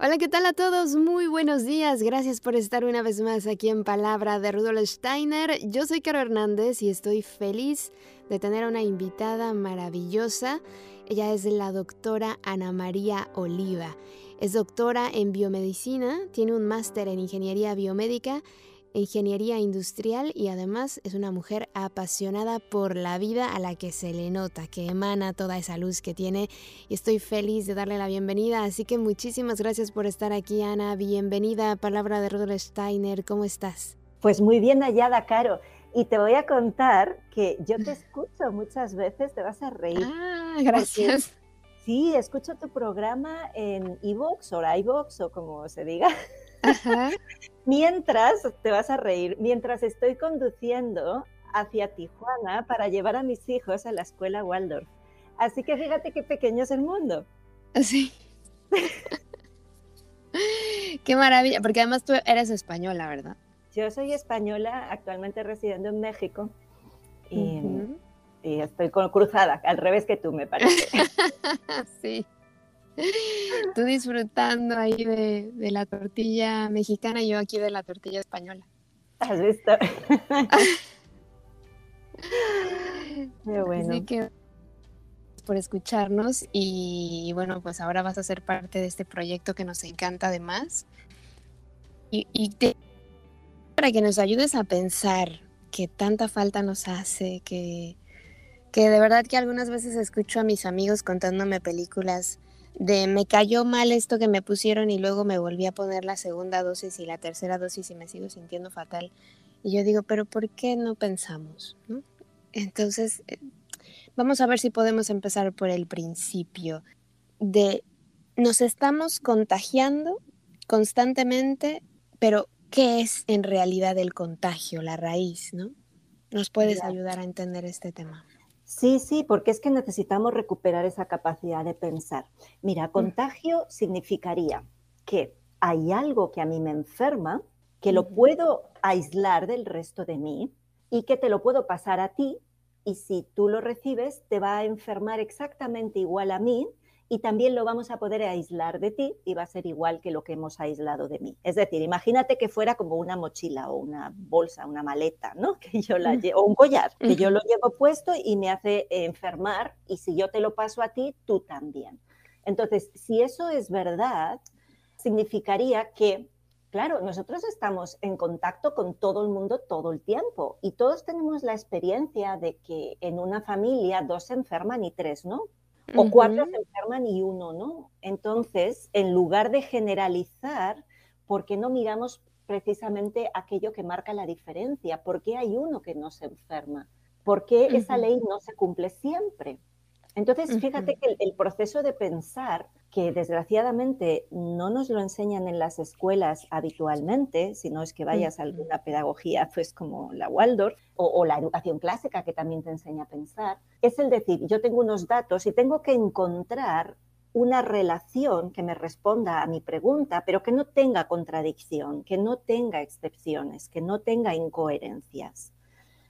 Hola, ¿qué tal a todos? Muy buenos días. Gracias por estar una vez más aquí en Palabra de Rudolf Steiner. Yo soy Caro Hernández y estoy feliz de tener a una invitada maravillosa. Ella es la doctora Ana María Oliva. Es doctora en biomedicina, tiene un máster en ingeniería biomédica ingeniería industrial y además es una mujer apasionada por la vida a la que se le nota, que emana toda esa luz que tiene y estoy feliz de darle la bienvenida. Así que muchísimas gracias por estar aquí, Ana. Bienvenida, palabra de Rudolf Steiner. ¿Cómo estás? Pues muy bien hallada, Caro. Y te voy a contar que yo te escucho muchas veces, te vas a reír. Ah, gracias. sí, escucho tu programa en iVoox o iVoox o como se diga. mientras, te vas a reír, mientras estoy conduciendo hacia Tijuana para llevar a mis hijos a la escuela Waldorf. Así que fíjate qué pequeño es el mundo. Sí. qué maravilla, porque además tú eres española, ¿verdad? Yo soy española, actualmente residiendo en México y, y estoy cruzada, al revés que tú, me parece. sí. Tú disfrutando ahí de, la tortilla mexicana y yo aquí de la tortilla española. ¿Has visto? Qué bueno. Así que por escucharnos y bueno, pues ahora vas a ser parte de este proyecto que nos encanta además. Y, y para que nos ayudes a pensar que tanta falta nos hace, que, que de verdad que algunas veces escucho a mis amigos contándome películas de me cayó mal esto que me pusieron y luego me volví a poner la segunda dosis y la tercera dosis y me sigo sintiendo fatal. Y yo digo, pero ¿por qué no pensamos? Entonces, eh, vamos a ver si podemos empezar por el principio de nos estamos contagiando constantemente, pero ¿qué es en realidad el contagio, la raíz, no? ¿Nos puedes ayudar a entender este tema? Sí, sí, porque es que necesitamos recuperar esa capacidad de pensar. Mira, mm. contagio significaría que hay algo que a mí me enferma, que lo puedo aislar del resto de mí y que te lo puedo pasar a ti y si tú lo recibes te va a enfermar exactamente igual a mí y también lo vamos a poder aislar de ti y va a ser igual que lo que hemos aislado de mí. Es decir, imagínate que fuera como una mochila o una bolsa, una maleta, ¿no? Que yo la llevo, o un collar, que yo lo llevo puesto y me hace enfermar y si yo te lo paso a ti, tú también. Entonces, si eso es verdad, significaría que, claro, nosotros estamos en contacto con todo el mundo todo el tiempo y todos tenemos la experiencia de que en una familia dos se enferman y tres no o cuatro se enferman y uno no. Entonces, en lugar de generalizar, ¿por qué no miramos precisamente aquello que marca la diferencia? ¿Por qué hay uno que no se enferma? ¿Por qué esa ley no se cumple siempre? Entonces, fíjate que el, proceso de pensar, que desgraciadamente no nos lo enseñan en las escuelas habitualmente, sino es que vayas a alguna pedagogía, pues como la Waldorf o, la educación clásica que también te enseña a pensar, es el decir, yo tengo unos datos y tengo que encontrar una relación que me responda a mi pregunta, pero que no tenga contradicción, que no tenga excepciones, que no tenga incoherencias.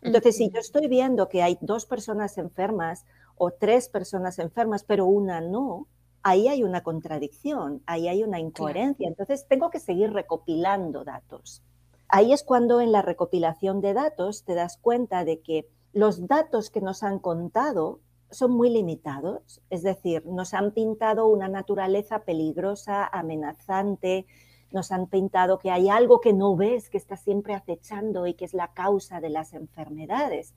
Entonces, si yo estoy viendo que hay dos personas enfermas o tres personas enfermas, pero una no, ahí hay una contradicción, ahí hay una incoherencia. Entonces, tengo que seguir recopilando datos. Ahí es cuando en la recopilación de datos te das cuenta de que los datos que nos han contado son muy limitados, es decir, nos han pintado una naturaleza peligrosa, amenazante, nos han pintado que hay algo que no ves, que está siempre acechando y que es la causa de las enfermedades.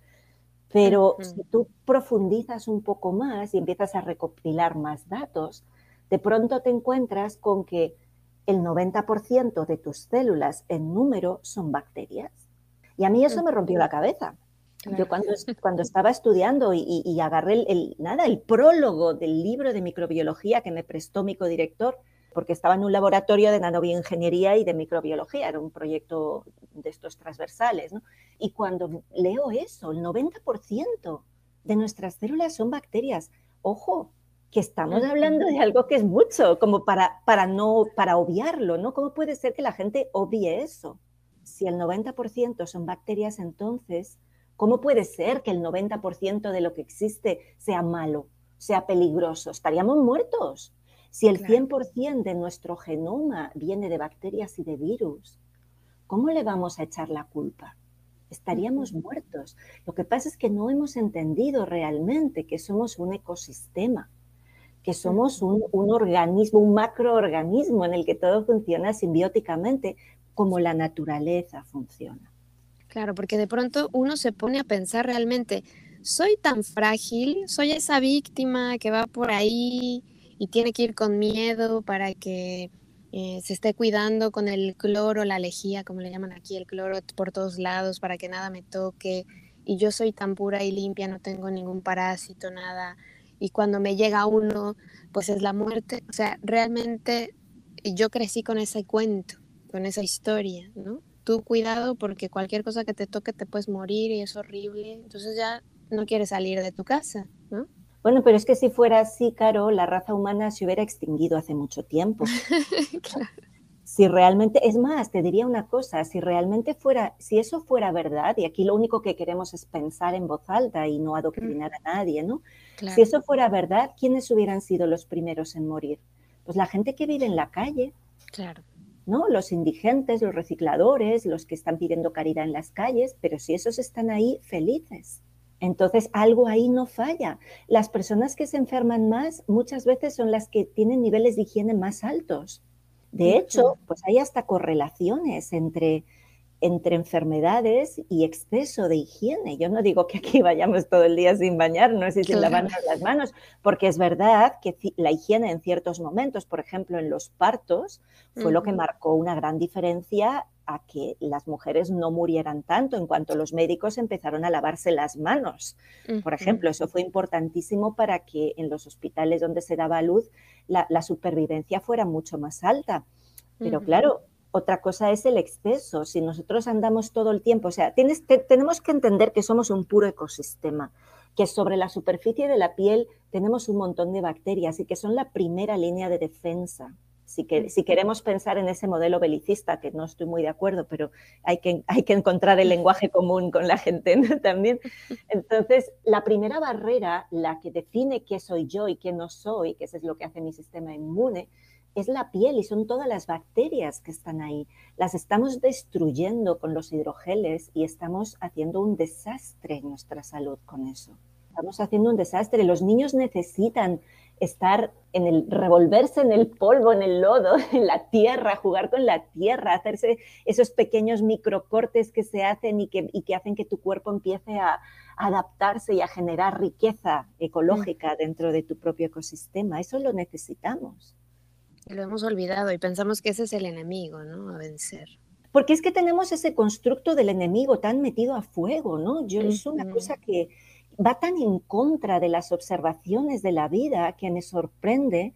Pero si tú profundizas un poco más y empiezas a recopilar más datos, de pronto te encuentras con que el 90% de tus células en número son bacterias. Y a mí eso me rompió la cabeza. Yo cuando, cuando estaba estudiando y, agarré el, nada, el prólogo del libro de microbiología que me prestó mi codirector, porque estaba en un laboratorio de nanobioingeniería y de microbiología, era un proyecto de estos transversales, Y cuando leo eso, el 90% de nuestras células son bacterias. Ojo, que estamos hablando de algo que es mucho, como para, para, no, para obviarlo, ¿no? ¿Cómo puede ser que la gente obvie eso? Si el 90% son bacterias, entonces, ¿cómo puede ser que el 90% de lo que existe sea malo, sea peligroso? Estaríamos muertos. Si el 100% de nuestro genoma viene de bacterias y de virus, ¿cómo le vamos a echar la culpa? Estaríamos muertos. Lo que pasa es que no hemos entendido realmente que somos un ecosistema que somos un, organismo, un macroorganismo en el que todo funciona simbióticamente como la naturaleza funciona. Claro, porque de pronto uno se pone a pensar realmente, soy tan frágil, soy esa víctima que va por ahí y tiene que ir con miedo para que eh, se esté cuidando con el cloro, la lejía, como le llaman aquí, el cloro por todos lados para que nada me toque. Y yo soy tan pura y limpia, no tengo ningún parásito, nada y cuando me llega uno, pues es la muerte. O sea, realmente yo crecí con ese cuento, con esa historia, ¿no? Tú cuidado porque cualquier cosa que te toque te puedes morir y es horrible. Entonces ya no quieres salir de tu casa. Bueno, pero es que si fuera así, Caro, la raza humana se hubiera extinguido hace mucho tiempo. claro si realmente, es más, te diría una cosa, si realmente fuera, si eso fuera verdad, y aquí lo único que queremos es pensar en voz alta y no adoctrinar a nadie, ¿no? Si eso fuera verdad, ¿quiénes hubieran sido los primeros en morir? Pues la gente que vive en la calle. Claro. ¿no? Los indigentes, los recicladores, los que están pidiendo caridad en las calles, pero si esos están ahí felices. Entonces, algo ahí no falla. Las personas que se enferman más muchas veces son las que tienen niveles de higiene más altos. De hecho, pues hay hasta correlaciones entre, entre enfermedades y exceso de higiene. Yo no digo que aquí vayamos todo el día sin bañarnos y sin lavarnos las manos, porque es verdad que la higiene en ciertos momentos, por ejemplo en los partos, fue lo que marcó una gran diferencia a que las mujeres no murieran tanto en cuanto los médicos empezaron a lavarse las manos. Por ejemplo, eso fue importantísimo para que en los hospitales donde se daba luz la, supervivencia fuera mucho más alta. Pero claro, otra cosa es el exceso. Si nosotros andamos todo el tiempo, o sea, tenemos que entender que somos un puro ecosistema, que sobre la superficie de la piel tenemos un montón de bacterias y que son la primera línea de defensa. Si, que, si, queremos pensar en ese modelo belicista, que no estoy muy de acuerdo, pero hay que, hay que encontrar el lenguaje común con la gente también. Entonces, la primera barrera, la que define qué soy yo y qué no soy, que eso es lo que hace mi sistema inmune, es la piel y son todas las bacterias que están ahí. Las estamos destruyendo con los hidrogeles y estamos haciendo un desastre en nuestra salud con eso. Estamos haciendo un desastre. Los niños necesitan estar en el, revolverse en el polvo, en el lodo, en la tierra, jugar con la tierra, hacerse esos pequeños microcortes que se hacen y que, y que hacen que tu cuerpo empiece a, adaptarse y a generar riqueza ecológica dentro de tu propio ecosistema. Eso lo necesitamos. Lo hemos olvidado y pensamos que ese es el enemigo, ¿no? A vencer. Porque es que tenemos ese constructo del enemigo tan metido a fuego, ¿no? Yo, Es una cosa que, va tan en contra de las observaciones de la vida que me sorprende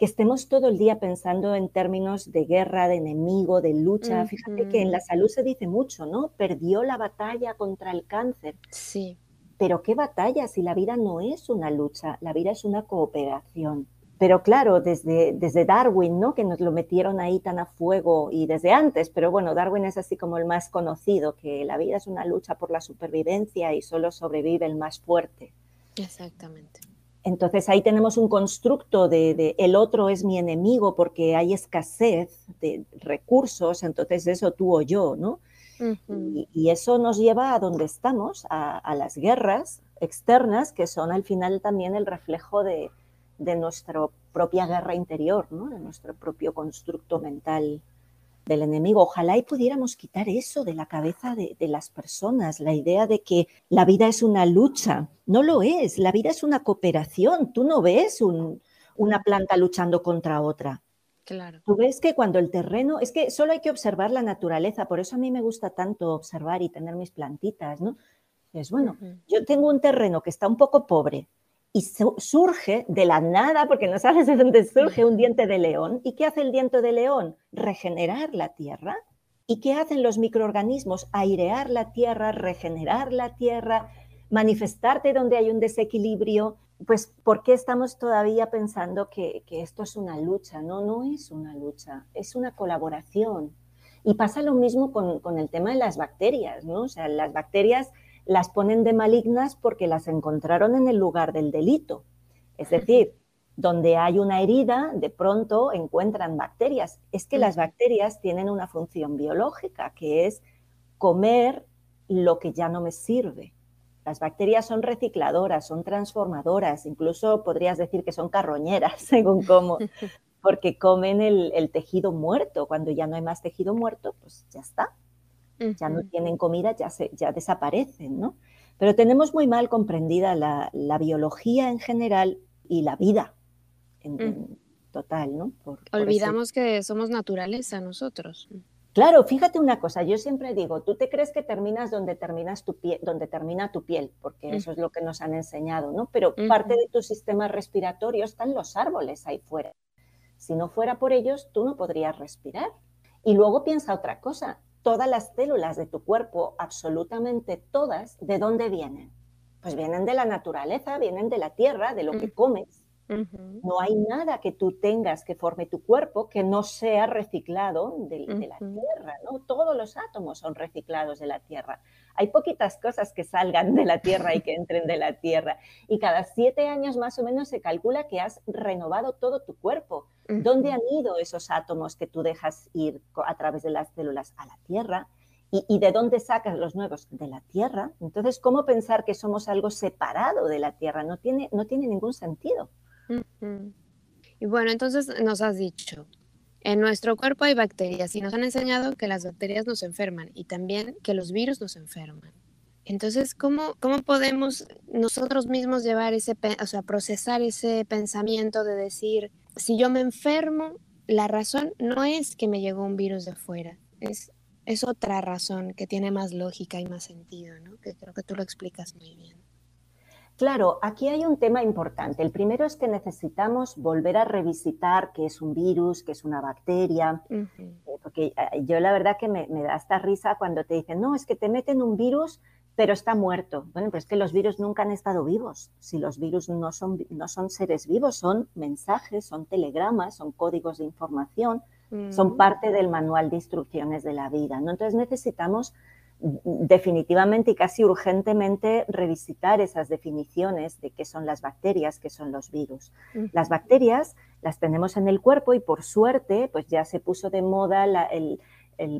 que estemos todo el día pensando en términos de guerra, de enemigo, de lucha. Fíjate que en la salud se dice mucho, ¿no? Perdió la batalla contra el cáncer. Sí. Pero ¿qué batalla si la vida no es una lucha? La vida es una cooperación. Pero claro, desde, desde Darwin, ¿no? que nos lo metieron ahí tan a fuego y desde antes, pero bueno, Darwin es así como el más conocido, que la vida es una lucha por la supervivencia y solo sobrevive el más fuerte. Exactamente. Entonces ahí tenemos un constructo de, el otro es mi enemigo porque hay escasez de recursos, entonces eso tú o yo, ¿no? y, eso nos lleva a donde estamos, a, a las guerras externas, que son al final también el reflejo de, de nuestra propia guerra interior, ¿no? de nuestro propio constructo mental del enemigo. Ojalá y pudiéramos quitar eso de la cabeza de, las personas, la idea de que la vida es una lucha. No lo es, la vida es una cooperación. Tú no ves una planta luchando contra otra. Claro. Tú ves que cuando el terreno, es que solo hay que observar la naturaleza, por eso a mí me gusta tanto observar y tener mis plantitas, ¿no? Es bueno, yo tengo un terreno que está un poco pobre, y surge de la nada, porque no sabes de dónde surge un diente de león. ¿Y qué hace el diente de león? Regenerar la tierra. ¿Y qué hacen los microorganismos? Airear la tierra, regenerar la tierra, manifestarte donde hay un desequilibrio, pues ¿por qué estamos todavía pensando que, esto es una lucha? No, no es una lucha, es una colaboración. Y pasa lo mismo con, con, el tema de las bacterias, ¿no? O sea, las bacterias las ponen de malignas porque las encontraron en el lugar del delito. Es decir, donde hay una herida, de pronto encuentran bacterias. Es que las bacterias tienen una función biológica, que es comer lo que ya no me sirve. Las bacterias son recicladoras, son transformadoras, incluso podrías decir que son carroñeras, según cómo, porque comen el, tejido muerto. Cuando ya no hay más tejido muerto, pues ya está. Ya no tienen comida, ya, se, ya desaparecen, ¿no? Pero tenemos muy mal comprendida la, biología en general y la vida en, total, ¿no? Olvidamos que somos naturaleza nosotros. Claro, fíjate una cosa, yo siempre digo, tú te crees que terminas donde terminas tu piel, donde termina tu piel, porque eso es lo que nos han enseñado, ¿no? Pero parte de tu sistema respiratorio están los árboles ahí fuera. Si no fuera por ellos, tú no podrías respirar. Y luego piensa otra cosa, todas las células de tu cuerpo, absolutamente todas, ¿de dónde vienen? Pues vienen de la naturaleza, vienen de la tierra, de lo que comes. No hay nada que tú tengas que forme tu cuerpo que no sea reciclado de, la Tierra, ¿no? Todos los átomos son reciclados de la Tierra. Hay poquitas cosas que salgan de la Tierra y que entren de la Tierra. Y cada siete años más o menos se calcula que has renovado todo tu cuerpo. ¿Dónde han ido esos átomos que tú dejas ir a través de las células a la Tierra? ¿Y, de dónde sacas los nuevos? De la Tierra. Entonces, ¿cómo pensar que somos algo separado de la Tierra? No tiene, no tiene ningún sentido. Y bueno, entonces nos has dicho, en nuestro cuerpo hay bacterias y nos han enseñado que las bacterias nos enferman y también que los virus nos enferman. Entonces, ¿cómo, cómo podemos nosotros mismos llevar ese, o sea, procesar ese pensamiento de decir, si yo me enfermo, la razón no es que me llegó un virus de fuera, es, es otra razón que tiene más lógica y más sentido, ¿no? Que creo que tú lo explicas muy bien. Claro, aquí hay un tema importante. El primero es que necesitamos volver a revisitar qué es un virus, qué es una bacteria, eh, porque eh, yo la verdad que me, da esta risa cuando te dicen, no, es que te meten un virus, pero está muerto. Bueno, pues es que los virus nunca han estado vivos. Si los virus no son, no son seres vivos, son mensajes, son telegramas, son códigos de información, son mm. parte del manual de instrucciones de la vida. ¿no? Entonces necesitamos definitivamente y casi urgentemente revisitar esas definiciones de qué son las bacterias, qué son los virus. Las bacterias las tenemos en el cuerpo y por suerte, pues ya se puso de moda el,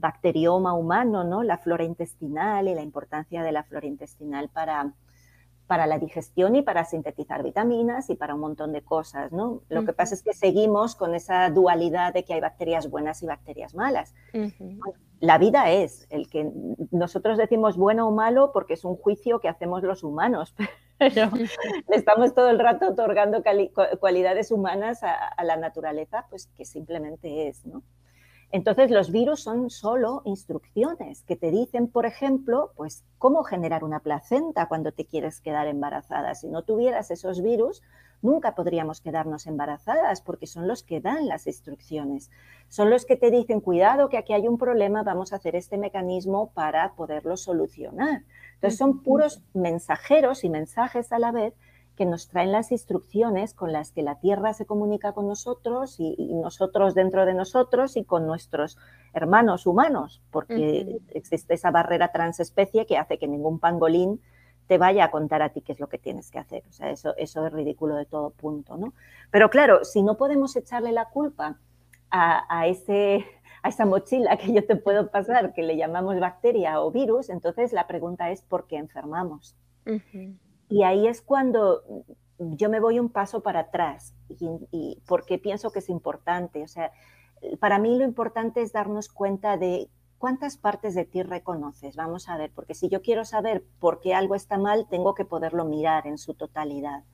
bacterioma humano, ¿no? La flora intestinal y la importancia de la flora intestinal para, para la digestión y para sintetizar vitaminas y para un montón de cosas, ¿no? Lo que pasa es que seguimos con esa dualidad de que hay bacterias buenas y bacterias malas la vida es, el que nosotros decimos bueno o malo porque es un juicio que hacemos los humanos, pero le estamos todo el rato otorgando cualidades humanas a, a, la naturaleza, pues que simplemente es, ¿no? Entonces los virus son solo instrucciones que te dicen, por ejemplo, pues cómo generar una placenta cuando te quieres quedar embarazada. Si no tuvieras esos virus, nunca podríamos quedarnos embarazadas porque son los que dan las instrucciones. Son los que te dicen, cuidado, que aquí hay un problema, vamos a hacer este mecanismo para poderlo solucionar. Entonces son puros mensajeros y mensajes a la vez que nos traen las instrucciones con las que la Tierra se comunica con nosotros y, nosotros dentro de nosotros y con nuestros hermanos humanos, porque existe esa barrera transespecie que hace que ningún pangolín te vaya a contar a ti qué es lo que tienes que hacer. O sea, eso, eso es ridículo de todo punto, ¿no? Pero claro, si no podemos echarle la culpa a, ese, a esa mochila que yo te puedo pasar, que le llamamos bacteria o virus, entonces la pregunta es ¿por qué enfermamos? Y ahí es cuando yo me voy un paso para atrás y, porque pienso que es importante. O sea, para mí lo importante es darnos cuenta de ¿cuántas partes de ti reconoces? Vamos a ver, porque si yo quiero saber por qué algo está mal, tengo que poderlo mirar en su totalidad.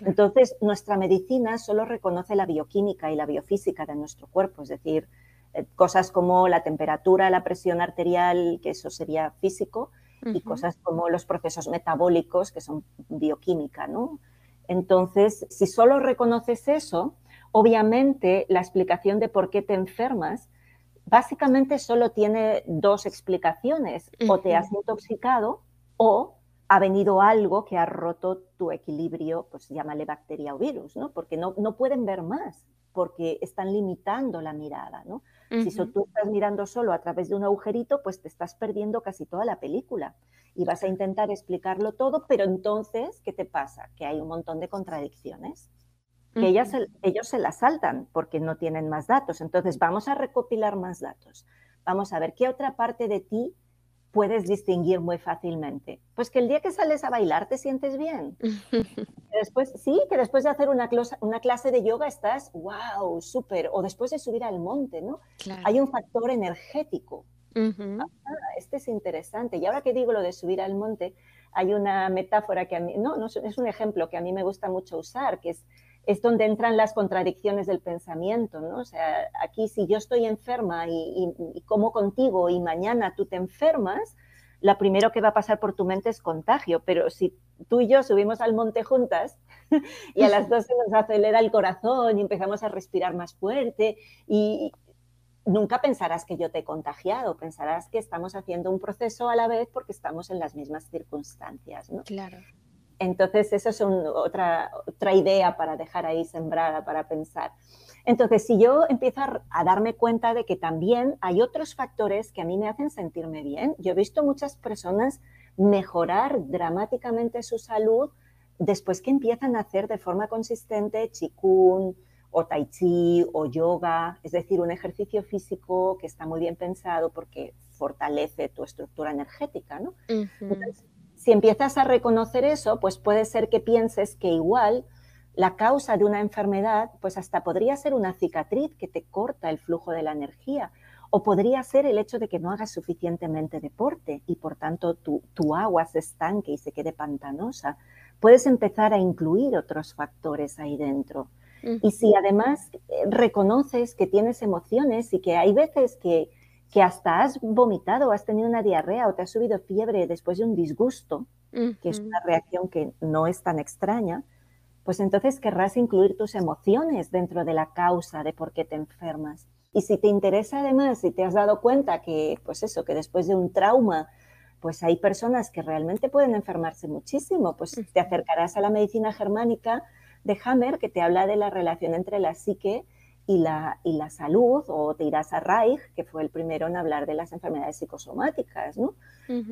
Entonces, nuestra medicina solo reconoce la bioquímica y la biofísica de nuestro cuerpo, es decir, eh, cosas como la temperatura, la presión arterial, que eso sería físico, y cosas como los procesos metabólicos, que son bioquímica, ¿no? Entonces, si solo reconoces eso, obviamente la explicación de por qué te enfermas básicamente solo tiene dos explicaciones. O te has intoxicado o ha venido algo que ha roto tu equilibrio, pues llámale bacteria o virus, ¿no? Porque no, no pueden ver más, porque están limitando la mirada, ¿no? Si tú estás mirando solo a través de un agujerito, pues te estás perdiendo casi toda la película y vas a intentar explicarlo todo, pero entonces, ¿qué te pasa? Que hay un montón de contradicciones que ellos se las saltan porque no tienen más datos. Entonces, vamos a recopilar más datos. Vamos a ver qué otra parte de ti puedes distinguir muy fácilmente. Pues que el día que sales a bailar te sientes bien. después, sí, que después de hacer una, una clase de yoga estás, wow, súper. O después de subir al monte, ¿no? Hay un factor energético. Ah, este es interesante. Y ahora que digo lo de subir al monte, hay una metáfora que a mí, no, no es un ejemplo que a mí me gusta mucho usar, que es es donde entran las contradicciones del pensamiento, ¿no? O sea, aquí si yo estoy enferma y, como contigo y mañana tú te enfermas, lo primero que va a pasar por tu mente es contagio, pero si tú y yo subimos al monte juntas y a las dos se nos acelera el corazón y empezamos a respirar más fuerte y nunca pensarás que yo te he contagiado, pensarás que estamos haciendo un proceso a la vez porque estamos en las mismas circunstancias, ¿no? Claro. Entonces, eso es otra, otra idea para dejar ahí sembrada, para pensar. Entonces, si yo empiezo a, darme cuenta de que también hay otros factores que a mí me hacen sentirme bien, yo he visto muchas personas mejorar dramáticamente su salud después que empiezan a hacer de forma consistente chikun o tai chi o yoga, es decir, un ejercicio físico que está muy bien pensado porque fortalece tu estructura energética, ¿no? Si empiezas a reconocer eso, pues puede ser que pienses que igual la causa de una enfermedad, pues hasta podría ser una cicatriz que te corta el flujo de la energía, o podría ser el hecho de que no hagas suficientemente deporte y por tanto tu, agua se estanque y se quede pantanosa. Puedes empezar a incluir otros factores ahí dentro. Y si además eh, reconoces que tienes emociones y que hay veces que que hasta has vomitado, has tenido una diarrea o te has subido fiebre después de un disgusto, que es una reacción que no es tan extraña, pues entonces querrás incluir tus emociones dentro de la causa de por qué te enfermas. Y si te interesa además, si te has dado cuenta que, pues eso, que después de un trauma, pues hay personas que realmente pueden enfermarse muchísimo, pues te acercarás a la medicina germánica de Hammer, que te habla de la relación entre la psique y la, y la salud, o te irás a Reich, que fue el primero en hablar de las enfermedades psicosomáticas, ¿no?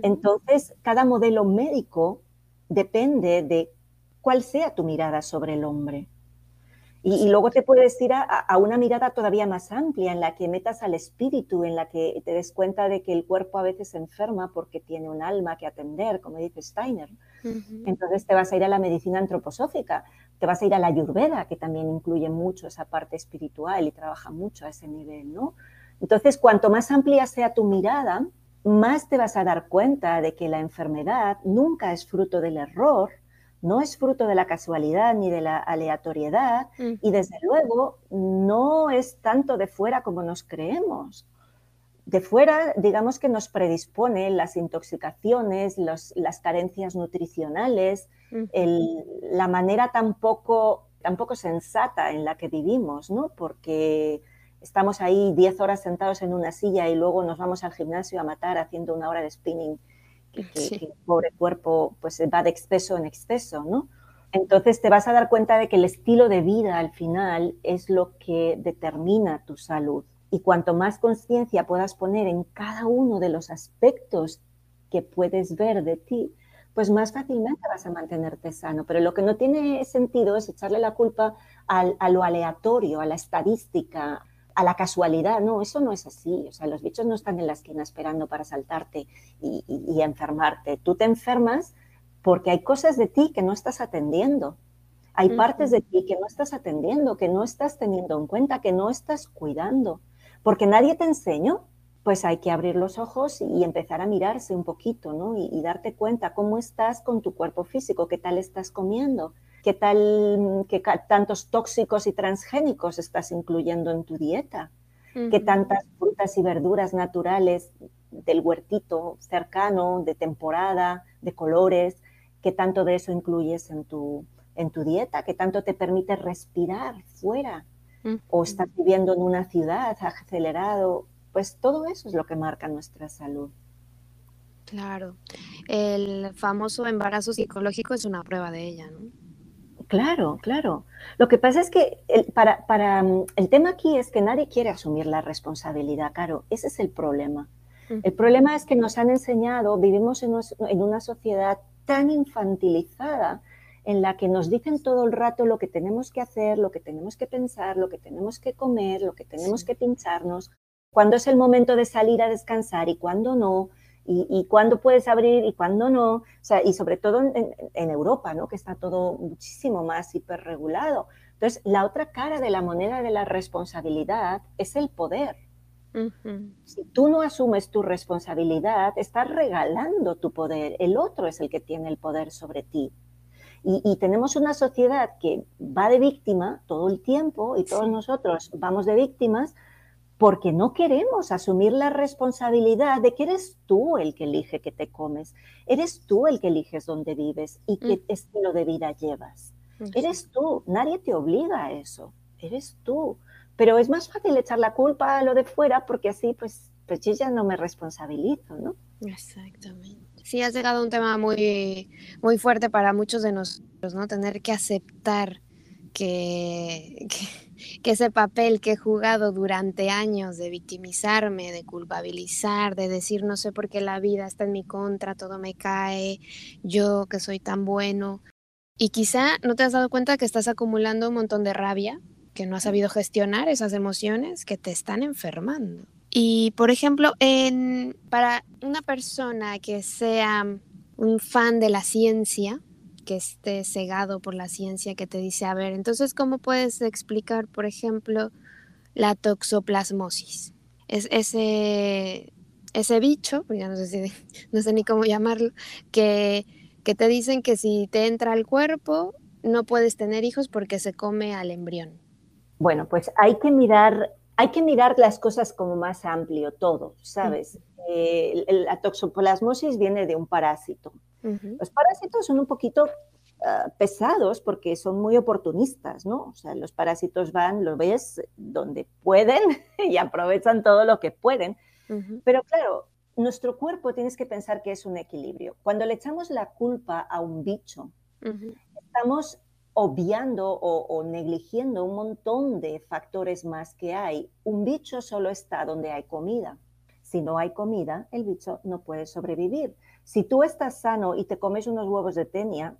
Entonces, cada modelo médico depende de cuál sea tu mirada sobre el hombre. Y, luego te puedes ir a, una mirada todavía más amplia, en la que metas al espíritu, en la que te des cuenta de que el cuerpo a veces se enferma porque tiene un alma que atender, como dice Steiner. Entonces te vas a ir a la medicina antroposófica, te vas a ir a la ayurveda, que también incluye mucho esa parte espiritual y trabaja mucho a ese nivel, ¿no? Entonces, cuanto más amplia sea tu mirada, más te vas a dar cuenta de que la enfermedad nunca es fruto del error, no es fruto de la casualidad ni de la aleatoriedad y desde luego no es tanto de fuera como nos creemos. De fuera, digamos que nos predispone las intoxicaciones, las carencias nutricionales, la manera tan poco, sensata en la que vivimos, ¿no? Porque estamos ahí 10 horas sentados en una silla y luego nos vamos al gimnasio a matar haciendo una hora de spinning que, el pobre cuerpo pues va de exceso en exceso, ¿no? Entonces te vas a dar cuenta de que el estilo de vida al final es lo que determina tu salud. Y cuanto más conciencia puedas poner en cada uno de los aspectos que puedes ver de ti, pues más fácilmente vas a mantenerte sano. Pero lo que no tiene sentido es echarle la culpa a lo aleatorio, a la estadística, a la casualidad. No, eso no es así. O sea, los bichos no están en la esquina esperando para saltarte y, enfermarte. Tú te enfermas porque hay cosas de ti que no estás atendiendo. Hay partes de ti que no estás atendiendo, que no estás teniendo en cuenta, que no estás cuidando, porque nadie te enseñó. Pues hay que abrir los ojos y empezar a mirarse un poquito, ¿no? Y, y darte cuenta cómo estás con tu cuerpo físico, qué tal estás comiendo, qué tal, qué tantos tóxicos y transgénicos estás incluyendo en tu dieta, qué tantas frutas y verduras naturales del huertito cercano, de temporada, de colores, qué tanto de eso incluyes en tu, en tu dieta, qué tanto te permite respirar fuera, o estás viviendo en una ciudad acelerado, pues todo eso es lo que marca nuestra salud. Claro. El famoso embarazo psicológico es una prueba de ella, ¿no? Claro, claro. Lo que pasa es que el, para, para, mm, el tema aquí es que nadie quiere asumir la responsabilidad, Caro. Ese es el problema. El problema es que nos han enseñado, vivimos en, en una sociedad tan infantilizada en la que nos dicen todo el rato lo que tenemos que hacer, lo que tenemos que pensar, lo que tenemos que comer, lo que tenemos que pincharnos, cuándo es el momento de salir a descansar y cuándo no, y, cuándo puedes abrir y cuándo no, o sea, y sobre todo en, Europa, ¿no? que está todo muchísimo más hiperregulado. Entonces, la otra cara de la moneda de la responsabilidad es el poder. Si tú no asumes tu responsabilidad, estás regalando tu poder. El otro es el que tiene el poder sobre ti. Y, tenemos una sociedad que va de víctima todo el tiempo y todos nosotros vamos de víctimas porque no queremos asumir la responsabilidad de que eres tú el que elige que te comes, eres tú el que eliges dónde vives y qué mm. estilo de vida llevas. Eres tú, nadie te obliga a eso, eres tú. Pero es más fácil echar la culpa a lo de fuera porque así pues, pues yo ya no me responsabilizo, ¿no? Exactamente. Sí, has llegado a un tema muy, muy fuerte para muchos de nosotros, ¿no? Tener que aceptar que, que, ese papel que he jugado durante años de victimizarme, de culpabilizar, de decir no sé por qué la vida está en mi contra, todo me cae, yo que soy tan bueno. Y quizá no te has dado cuenta que estás acumulando un montón de rabia, que no has sabido gestionar esas emociones que te están enfermando. Y, por ejemplo, en, para una persona que sea un fan de la ciencia, que esté cegado por la ciencia que te dice, a ver, entonces, ¿cómo puedes explicar, por ejemplo, la toxoplasmosis? Es ese, ese bicho, ya no sé, si, no sé ni cómo llamarlo, que, que te dicen que si te entra al cuerpo no puedes tener hijos porque se come al embrión. Bueno, pues hay que mirar, hay que mirar las cosas como más amplio, todo, ¿sabes? Eh, la toxoplasmosis viene de un parásito. Los parásitos son un poquito ah, pesados porque son muy oportunistas, ¿no? O sea, los parásitos van, lo ves, donde pueden y aprovechan todo lo que pueden. Pero claro, nuestro cuerpo tienes que pensar que es un equilibrio. Cuando le echamos la culpa a un bicho, estamos obviando o, o, negligiendo un montón de factores más que hay. Un bicho solo está donde hay comida. Si no hay comida, el bicho no puede sobrevivir. Si tú estás sano y te comes unos huevos de tenia,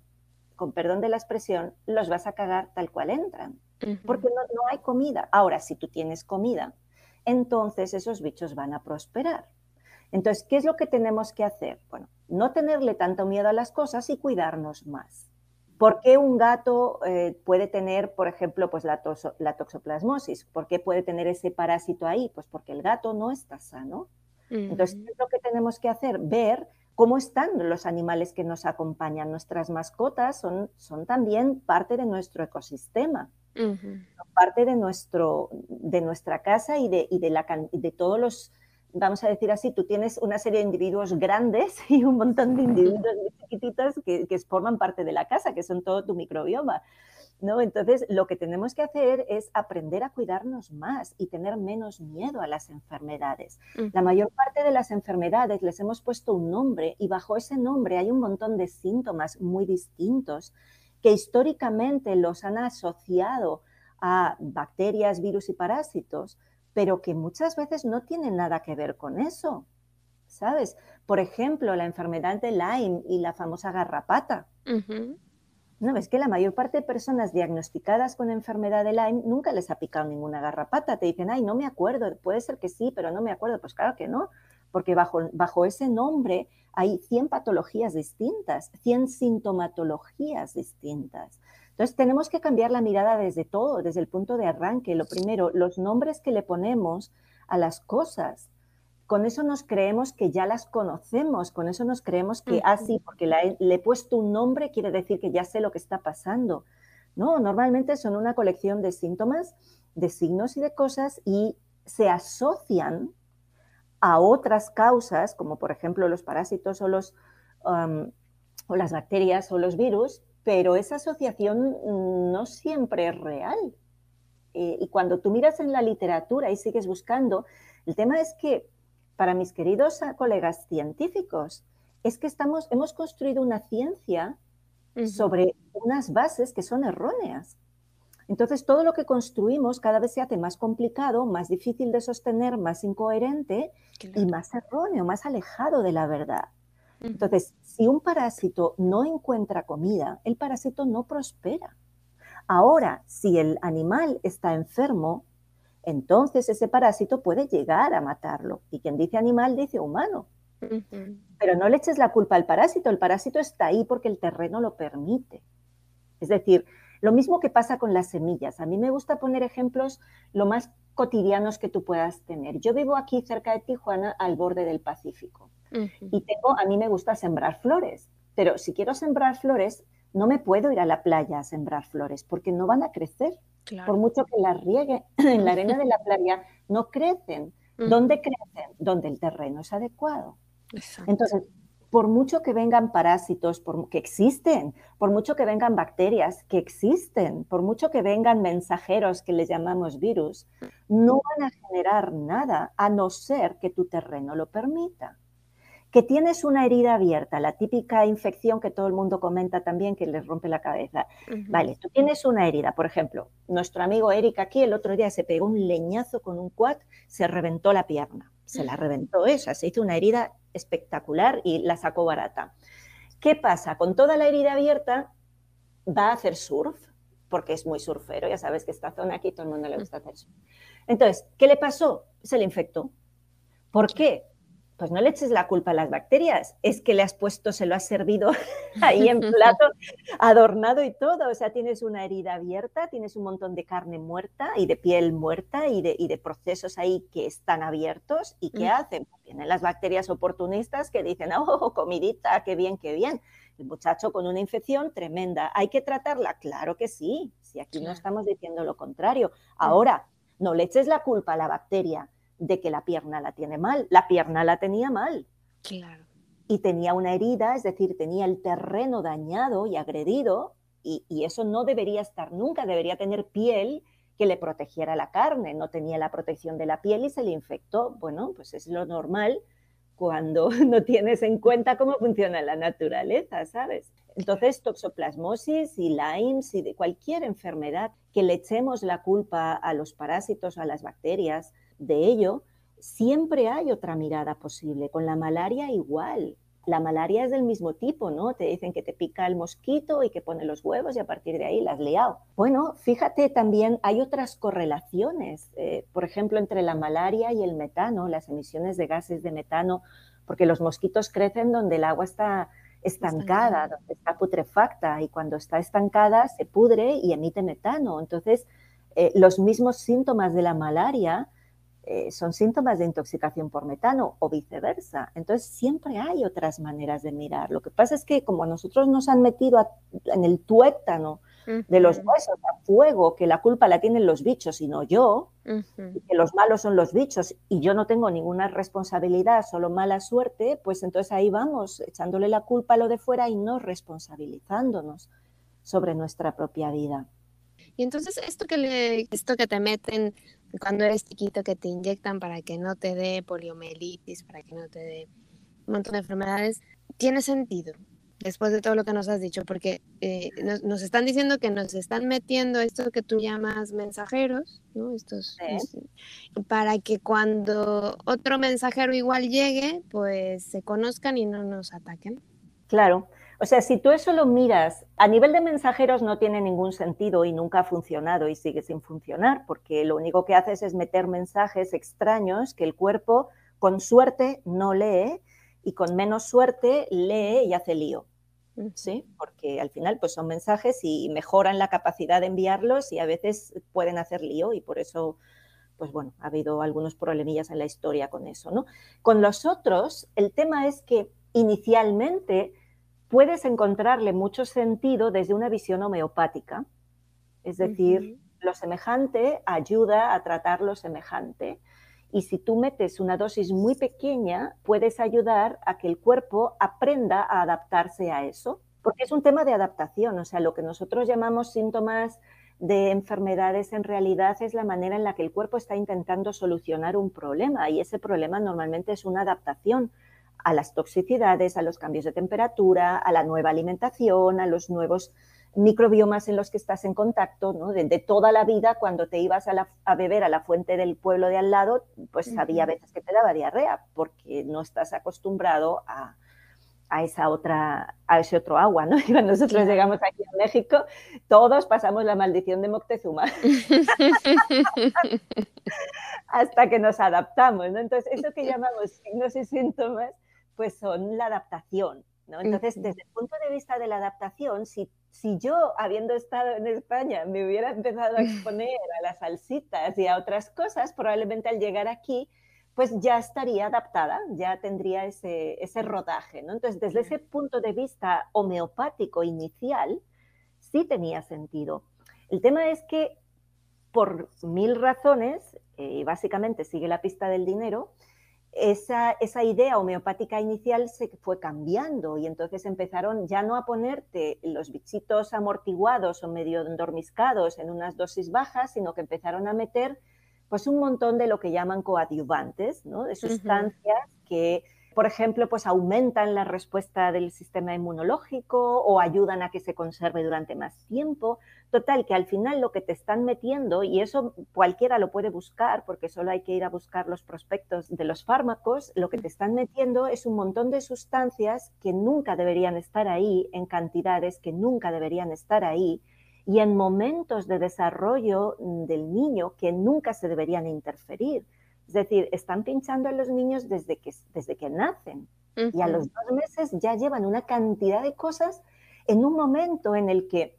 con perdón de la expresión, los vas a cagar tal cual entran, porque no, hay comida. Ahora, si tú tienes comida, entonces esos bichos van a prosperar. Entonces, ¿qué es lo que tenemos que hacer? Bueno, no tenerle tanto miedo a las cosas y cuidarnos más. ¿Por qué un gato eh, puede tener, por ejemplo, pues la, la, toxoplasmosis? ¿Por qué puede tener ese parásito ahí? Pues porque el gato no está sano. Entonces, ¿qué es lo que tenemos que hacer? Ver cómo están los animales que nos acompañan. Nuestras mascotas son, son también parte de nuestro ecosistema, parte de, nuestro, de nuestra casa y de, y de, la, de todos los, vamos a decir así, tú tienes una serie de individuos grandes y un montón de individuos chiquititos que, que forman parte de la casa, que son todo tu microbioma. ¿no? Entonces, lo que tenemos que hacer es aprender a cuidarnos más y tener menos miedo a las enfermedades. La mayor parte de las enfermedades les hemos puesto un nombre y bajo ese nombre hay un montón de síntomas muy distintos que históricamente los han asociado a bacterias, virus y parásitos, pero que muchas veces no tienen nada que ver con eso. ¿Sabes? Por ejemplo, la enfermedad de Lyme y la famosa garrapata. No, es que la mayor parte de personas diagnosticadas con enfermedad de Lyme nunca les ha picado ninguna garrapata. Te dicen, ay, no me acuerdo, puede ser que sí, pero no me acuerdo. Pues claro que no, porque bajo, bajo ese nombre hay 100 patologías distintas, 100 sintomatologías distintas. Entonces tenemos que cambiar la mirada desde todo, desde el punto de arranque. Lo primero, los nombres que le ponemos a las cosas con eso nos creemos que ya las conocemos, con eso nos creemos que, así, ah, porque le he puesto un nombre, quiere decir que ya sé lo que está pasando. No, normalmente son una colección de síntomas, de signos y de cosas y se asocian a otras causas, como por ejemplo los parásitos o, los, o las bacterias o los virus, pero esa asociación no siempre es real. Eh, y cuando tú miras en la literatura y sigues buscando, el tema es que para mis queridos colegas científicos, es que estamos, hemos construido una ciencia sobre unas bases que son erróneas. Entonces, todo lo que construimos cada vez se hace más complicado, más difícil de sostener, más incoherente y más erróneo, más alejado de la verdad. Entonces, si un parásito no encuentra comida, el parásito no prospera. Ahora, si el animal está enfermo, entonces ese parásito puede llegar a matarlo. Y quien dice animal dice humano. Pero no le eches la culpa al parásito, el parásito está ahí porque el terreno lo permite. Es decir, lo mismo que pasa con las semillas. A mí me gusta poner ejemplos lo más cotidianos que tú puedas tener. Yo vivo aquí cerca de Tijuana, al borde del Pacífico. Y tengo, a mí me gusta sembrar flores. Pero si quiero sembrar flores, no me puedo ir a la playa a sembrar flores porque no van a crecer. Por mucho que las riegue en la arena de la playa, no crecen. ¿Dónde crecen? Donde el terreno es adecuado. Entonces, por mucho que vengan parásitos, por, que existen, por mucho que vengan bacterias, que existen, por mucho que vengan mensajeros que les llamamos virus, no van a generar nada a no ser que tu terreno lo permita que tienes una herida abierta, la típica infección que todo el mundo comenta también que les rompe la cabeza. Vale, tú tienes una herida, por ejemplo, nuestro amigo Eric aquí el otro día se pegó un leñazo con un quad, se reventó la pierna, se la reventó esa, se hizo una herida espectacular y la sacó barata. ¿Qué pasa? Con toda la herida abierta va a hacer surf, porque es muy surfero, ya sabes que esta zona aquí todo el mundo le gusta hacer surf. Entonces, ¿qué le pasó? Se le infectó. ¿Por qué? Pues no le eches la culpa a las bacterias, es que le has puesto, se lo has servido ahí en plato, adornado y todo. O sea, tienes una herida abierta, tienes un montón de carne muerta y de piel muerta y de, procesos ahí que están abiertos. ¿Y qué mm. hacen? Vienen las bacterias oportunistas que dicen, oh, comidita, qué bien, qué bien. El muchacho con una infección tremenda. ¿Hay que tratarla? Claro que sí, si aquí no estamos diciendo lo contrario. Mm. Ahora, no le eches la culpa a la bacteria de que la pierna la tiene mal. La pierna la tenía mal. Claro. Y tenía una herida, es decir, tenía el terreno dañado y agredido, y, eso no debería estar nunca, debería tener piel que le protegiera la carne, no tenía la protección de la piel y se le infectó. Bueno, pues es lo normal cuando no tienes en cuenta cómo funciona la naturaleza, ¿sabes? Entonces, toxoplasmosis y Lyme's y de cualquier enfermedad que le echemos la culpa a los parásitos, a las bacterias, de ello, siempre hay otra mirada posible. Con la malaria igual. La malaria es del mismo tipo, ¿no? Te dicen que te pica el mosquito y que pone los huevos y a partir de ahí las has liado. Bueno, fíjate también, hay otras correlaciones, eh, por ejemplo, entre la malaria y el metano, las emisiones de gases de metano, porque los mosquitos crecen donde el agua está estancada, donde está putrefacta y cuando está estancada se pudre y emite metano. Entonces, eh, los mismos síntomas de la malaria eh, son síntomas de intoxicación por metano o viceversa. Entonces, siempre hay otras maneras de mirar. Lo que pasa es que como nosotros nos han metido en el tuétano de los huesos a fuego, que la culpa la tienen los bichos y no yo, que los malos son los bichos y yo no tengo ninguna responsabilidad, solo mala suerte, pues entonces ahí vamos, echándole la culpa a lo de fuera y no responsabilizándonos sobre nuestra propia vida. Y entonces esto que, le, esto que te meten cuando eres chiquito que te inyectan para que no te dé poliomielitis, para que no te dé un montón de enfermedades, tiene sentido después de todo lo que nos has dicho, porque eh, nos, están diciendo que nos están metiendo esto que tú llamas mensajeros, ¿no? Estos, para que cuando otro mensajero igual llegue, pues se conozcan y no nos ataquen. Claro, o sea, si tú eso lo miras, a nivel de mensajeros no tiene ningún sentido y nunca ha funcionado y sigue sin funcionar, porque lo único que haces es meter mensajes extraños que el cuerpo, con suerte, no lee y con menos suerte lee y hace lío. ¿Sí? Porque al final pues son mensajes y mejoran la capacidad de enviarlos y a veces pueden hacer lío y por eso pues bueno, ha habido algunos problemillas en la historia con eso, ¿no? Con los otros, el tema es que inicialmente puedes encontrarle mucho sentido desde una visión homeopática, es decir, lo semejante ayuda a tratar lo semejante. Y si tú metes una dosis muy pequeña, puedes ayudar a que el cuerpo aprenda a adaptarse a eso, porque es un tema de adaptación, o sea, lo que nosotros llamamos síntomas de enfermedades en realidad es la manera en la que el cuerpo está intentando solucionar un problema y ese problema normalmente es una adaptación a las toxicidades, a los cambios de temperatura, a la nueva alimentación, a los nuevos microbiomas en los que estás en contacto, ¿no? De, toda la vida, cuando te ibas a, beber a la fuente del pueblo de al lado, pues había veces que te daba diarrea, porque no estás acostumbrado a, esa otra, a ese otro agua, ¿no? Y cuando nosotros llegamos aquí a México, todos pasamos la maldición de Moctezuma. Hasta que nos adaptamos, ¿no? Entonces, eso que llamamos signos y síntomas, pues son la adaptación, ¿no? Entonces, desde el punto de vista de la adaptación, si si yo, habiendo estado en España, me hubiera empezado a exponer a las salsitas y a otras cosas, probablemente al llegar aquí, pues ya estaría adaptada, ya tendría ese, ese rodaje. ¿no? Entonces, desde ese punto de vista homeopático inicial, sí tenía sentido. El tema es que por mil razones, y eh, básicamente sigue la pista del dinero, esa, idea homeopática inicial se fue cambiando y entonces empezaron ya no a ponerte los bichitos amortiguados o medio endormiscados en unas dosis bajas, sino que empezaron a meter pues un montón de lo que llaman coadyuvantes, ¿no? de sustancias que por ejemplo, pues aumentan la respuesta del sistema inmunológico o ayudan a que se conserve durante más tiempo. Total, que al final lo que te están metiendo, y eso cualquiera lo puede buscar porque solo hay que ir a buscar los prospectos de los fármacos, lo que te están metiendo es un montón de sustancias que nunca deberían estar ahí, en cantidades que nunca deberían estar ahí, y en momentos de desarrollo del niño que nunca se deberían interferir. Es decir, están pinchando a los niños desde que, desde que nacen. Y a los dos meses ya llevan una cantidad de cosas en un momento en el que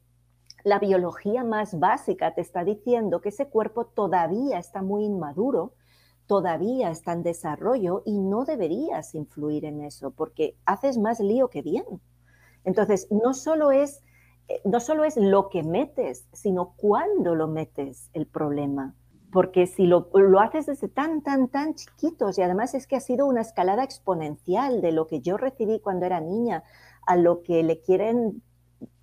la biología más básica te está diciendo que ese cuerpo todavía está muy inmaduro, todavía está en desarrollo y no deberías influir en eso porque haces más lío que bien. Entonces, no solo es, eh, no solo es lo que metes, sino cuándo lo metes el problema porque si lo, haces desde tan, tan, tan chiquitos, y además es que ha sido una escalada exponencial de lo que yo recibí cuando era niña a lo que le quieren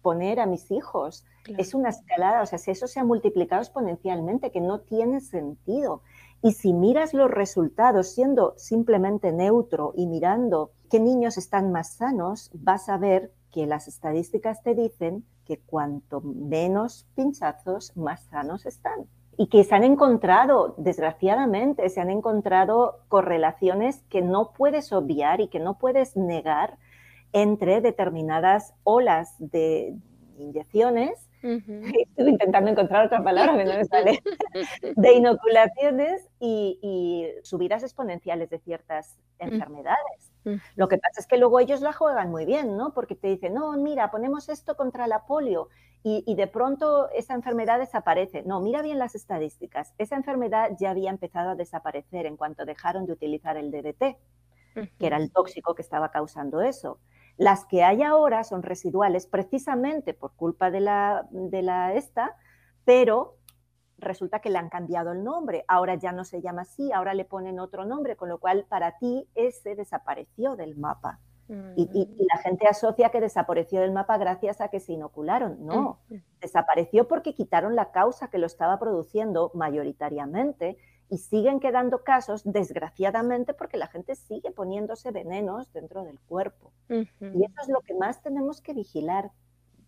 poner a mis hijos, es una escalada, o sea, si eso se ha multiplicado exponencialmente, que no tiene sentido. Y si miras los resultados siendo simplemente neutro y mirando qué niños están más sanos, vas a ver que las estadísticas te dicen que cuanto menos pinchazos, más sanos están y que se han encontrado, desgraciadamente, se han encontrado correlaciones que no puedes obviar y que no puedes negar entre determinadas olas de inyecciones. Estoy intentando encontrar otra palabra que no me sale. de inoculaciones y, subidas exponenciales de ciertas enfermedades. Lo que pasa es que luego ellos la juegan muy bien, ¿no? Porque te dicen, no, mira, ponemos esto contra la polio y, de pronto esa enfermedad desaparece. No, mira bien las estadísticas. Esa enfermedad ya había empezado a desaparecer en cuanto dejaron de utilizar el DDT, que era el tóxico que estaba causando eso. Las que hay ahora son residuales precisamente por culpa de la, de la esta, pero resulta que le han cambiado el nombre. Ahora ya no se llama así, ahora le ponen otro nombre, con lo cual para ti ese desapareció del mapa. Y, la gente asocia que desapareció del mapa gracias a que se inocularon. No, desapareció porque quitaron la causa que lo estaba produciendo mayoritariamente y siguen quedando casos, desgraciadamente, porque la gente sigue poniéndose venenos dentro del cuerpo. Y eso es lo que más tenemos que vigilar.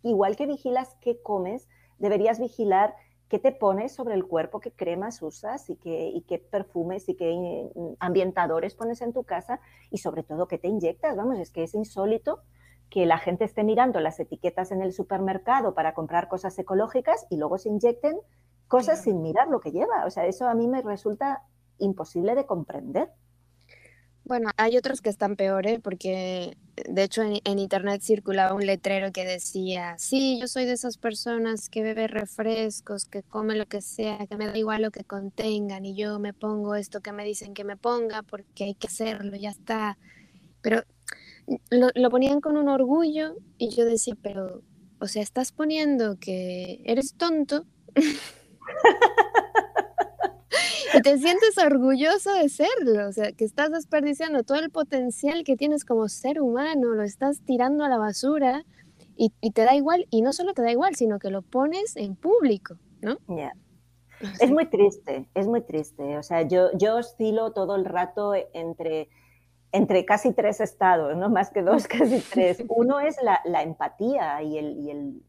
Igual que vigilas qué comes, deberías vigilar qué te pones sobre el cuerpo, qué cremas usas y qué, qué perfumes y qué mm, ambientadores pones en tu casa y sobre todo qué te inyectas. Vamos, es que es insólito que la gente esté mirando las etiquetas en el supermercado para comprar cosas ecológicas y luego se inyecten cosas sin mirar lo que lleva. O sea, eso a mí me resulta imposible de comprender. Bueno, hay otros que están peores porque de hecho en, internet circulaba un letrero que decía, sí, yo soy de esas personas que bebe refrescos, que come lo que sea, que me da igual lo que contengan y yo me pongo esto que me dicen que me ponga porque hay que hacerlo, ya está. Pero lo, lo ponían con un orgullo y yo decía, pero, o sea, estás poniendo que eres tonto. y te sientes orgulloso de serlo, o sea, que estás desperdiciando todo el potencial que tienes como ser humano, lo estás tirando a la basura y, te da igual, y no solo te da igual, sino que lo pones en público, ¿no? Es muy triste, es muy triste. O sea, yo, yo oscilo todo el rato entre entre casi tres estados, no más que dos, casi tres. Uno es la, empatía y el,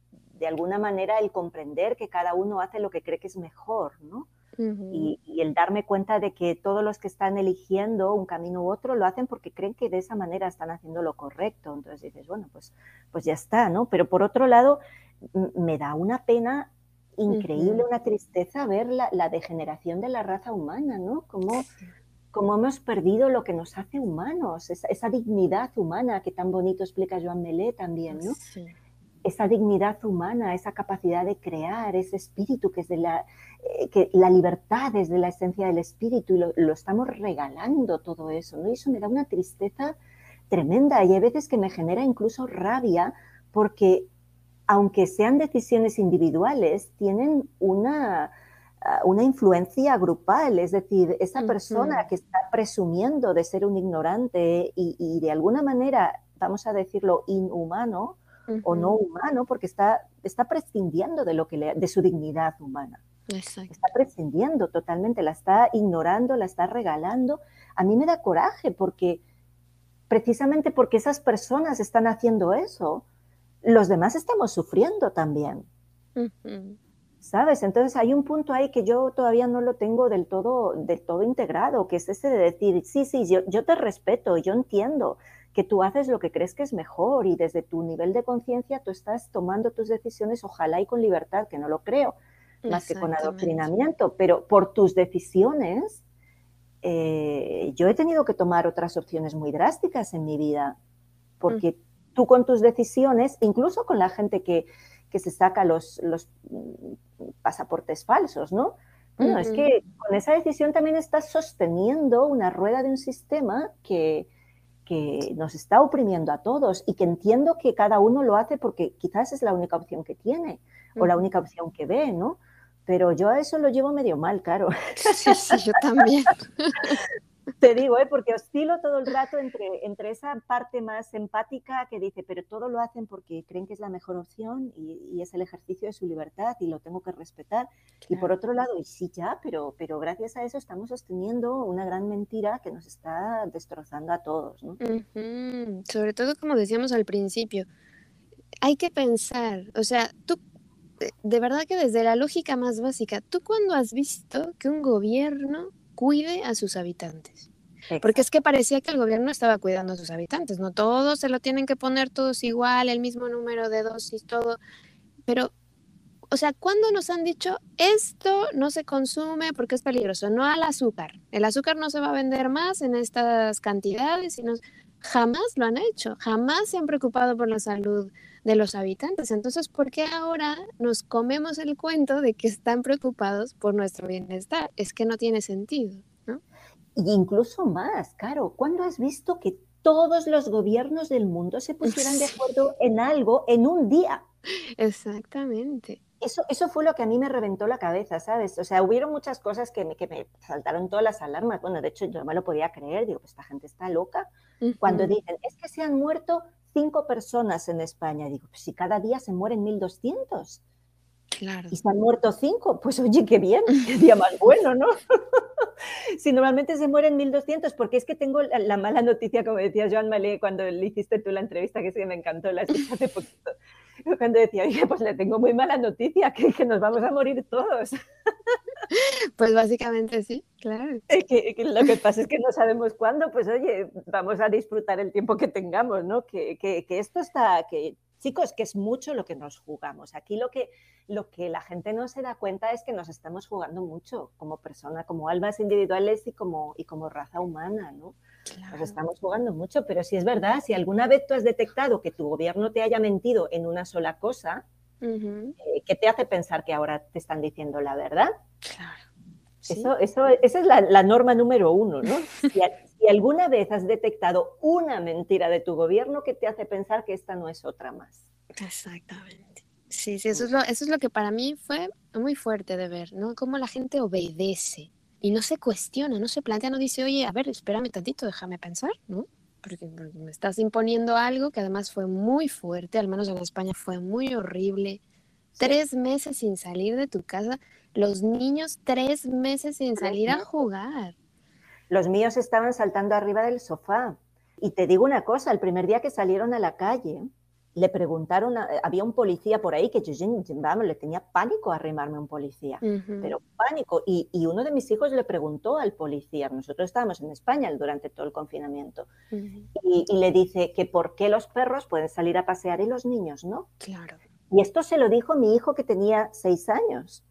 de alguna manera el comprender que cada uno hace lo que cree que es mejor, ¿no? y, el darme cuenta de que todos los que están eligiendo un camino u otro lo hacen porque creen que de esa manera están haciendo lo correcto. Entonces dices, bueno, pues, pues ya está, ¿no? Pero por otro lado, me da una pena increíble, una tristeza ver la, degeneración de la raza humana, ¿no? Como, como hemos perdido lo que nos hace humanos, esa, dignidad humana que tan bonito explica Joan Melé también, ¿no? Esa dignidad humana, esa capacidad de crear, ese espíritu que es de la, eh, que la libertad es de la esencia del espíritu y lo, lo, estamos regalando todo eso, ¿no? Y eso me da una tristeza tremenda y hay veces que me genera incluso rabia porque aunque sean decisiones individuales, tienen una, ah, una influencia grupal, es decir, esa persona que está presumiendo de ser un ignorante y, de alguna manera, vamos a decirlo, inhumano o no humano, porque está, está prescindiendo de, lo que de su dignidad humana. Está prescindiendo totalmente, la está ignorando, la está regalando. A mí me da coraje porque precisamente porque esas personas están haciendo eso, los demás estamos sufriendo también. ¿Sabes? Entonces hay un punto ahí que yo todavía no lo tengo del todo, del todo integrado, que es ese de decir, sí, sí, yo, yo te respeto, yo entiendo que tú haces lo que crees que es mejor y desde tu nivel de conciencia tú estás tomando tus decisiones, ojalá y con libertad, que no lo creo, más que con adoctrinamiento, pero por tus decisiones, eh, yo he tenido que tomar otras opciones muy drásticas en mi vida, porque tú con tus decisiones, incluso con la gente que, se saca los, los, pasaportes falsos, ¿no? Bueno, es que con esa decisión también estás sosteniendo una rueda de un sistema que, que nos está oprimiendo a todos y que entiendo que cada uno lo hace porque quizás es la única opción que tiene o la única opción que ve, ¿no? Pero yo a eso lo llevo medio mal, claro. Sí, sí, yo también. Te digo, ¿eh? porque oscilo todo el rato entre, entre esa parte más empática que dice, pero todo lo hacen porque creen que es la mejor opción y, es el ejercicio de su libertad y lo tengo que respetar. Y por otro lado, y sí ya, pero, pero gracias a eso estamos sosteniendo una gran mentira que nos está destrozando a todos. ¿no? Sobre todo, como decíamos al principio, hay que pensar, o sea, tú de verdad que desde la lógica más básica, ¿tú cuándo has visto que un gobierno cuide a sus habitantes. Porque es que parecía que el gobierno estaba cuidando a sus habitantes, no todos se lo tienen que poner todos igual, el mismo número de dosis, todo. Pero, o sea, ¿cuándo nos han dicho esto no se consume porque es peligroso? No al azúcar. El azúcar no se va a vender más en estas cantidades, sino jamás lo han hecho, jamás se han preocupado por la salud de los habitantes. Entonces, ¿por qué ahora nos comemos el cuento de que están preocupados por nuestro bienestar? Es que no tiene sentido, ¿no? Y incluso más, Caro, ¿cuándo has visto que todos los gobiernos del mundo se pusieran de acuerdo en algo en un día? Exactamente. Eso, eso fue lo que a mí me reventó la cabeza, ¿sabes? O sea, hubieron muchas cosas que me, que me saltaron todas las alarmas. Bueno, de hecho, yo no me lo podía creer. Digo, pues esta gente está loca. Cuando dicen, es que se han muerto cinco personas en España. Digo, pues si cada día se mueren 1.200. Claro. Y se han muerto cinco, pues oye, qué bien, qué día más bueno, ¿no? si normalmente se mueren 1.200, porque es que tengo la, mala noticia, como decía Joan Malé cuando le hiciste tú la entrevista, que que me encantó, la escuché hace poquito, cuando decía, oye, pues le tengo muy mala noticia, que, que nos vamos a morir todos. Pues básicamente sí, claro. Que, lo que pasa es que no sabemos cuándo, pues oye, vamos a disfrutar el tiempo que tengamos, ¿no? Que, que, que esto está, que chicos, que es mucho lo que nos jugamos. Aquí lo que, lo que la gente no se da cuenta es que nos estamos jugando mucho como persona, como almas individuales y como, y como raza humana, ¿no? Nos estamos jugando mucho, pero si es verdad, si alguna vez tú has detectado que tu gobierno te haya mentido en una sola cosa, eh, ¿qué te hace pensar que ahora te están diciendo la verdad? Claro. Eso, eso, esa es la, norma número uno, ¿no? Si, alguna vez has detectado una mentira de tu gobierno, ¿qué te hace pensar que esta no es otra más? Exactamente. Sí, sí, eso es, lo, eso es lo que para mí fue muy fuerte de ver, ¿no? Cómo la gente obedece y no se cuestiona, no se plantea, no dice, oye, a ver, espérame tantito, déjame pensar, ¿no? porque me estás imponiendo algo que además fue muy fuerte, al menos en España fue muy horrible. Tres meses sin salir de tu casa, los niños tres meses sin salir a jugar. Los míos estaban saltando arriba del sofá. Y te digo una cosa, el primer día que salieron a la calle, le preguntaron, había un policía por ahí que yo, vamos, le tenía pánico a arrimarme a un policía, pero pánico. Y, uno de mis hijos le preguntó al policía, nosotros estábamos en España durante todo el confinamiento, y, le dice que por qué los perros pueden salir a pasear y los niños no. Claro. Y esto se lo dijo mi hijo que tenía seis años.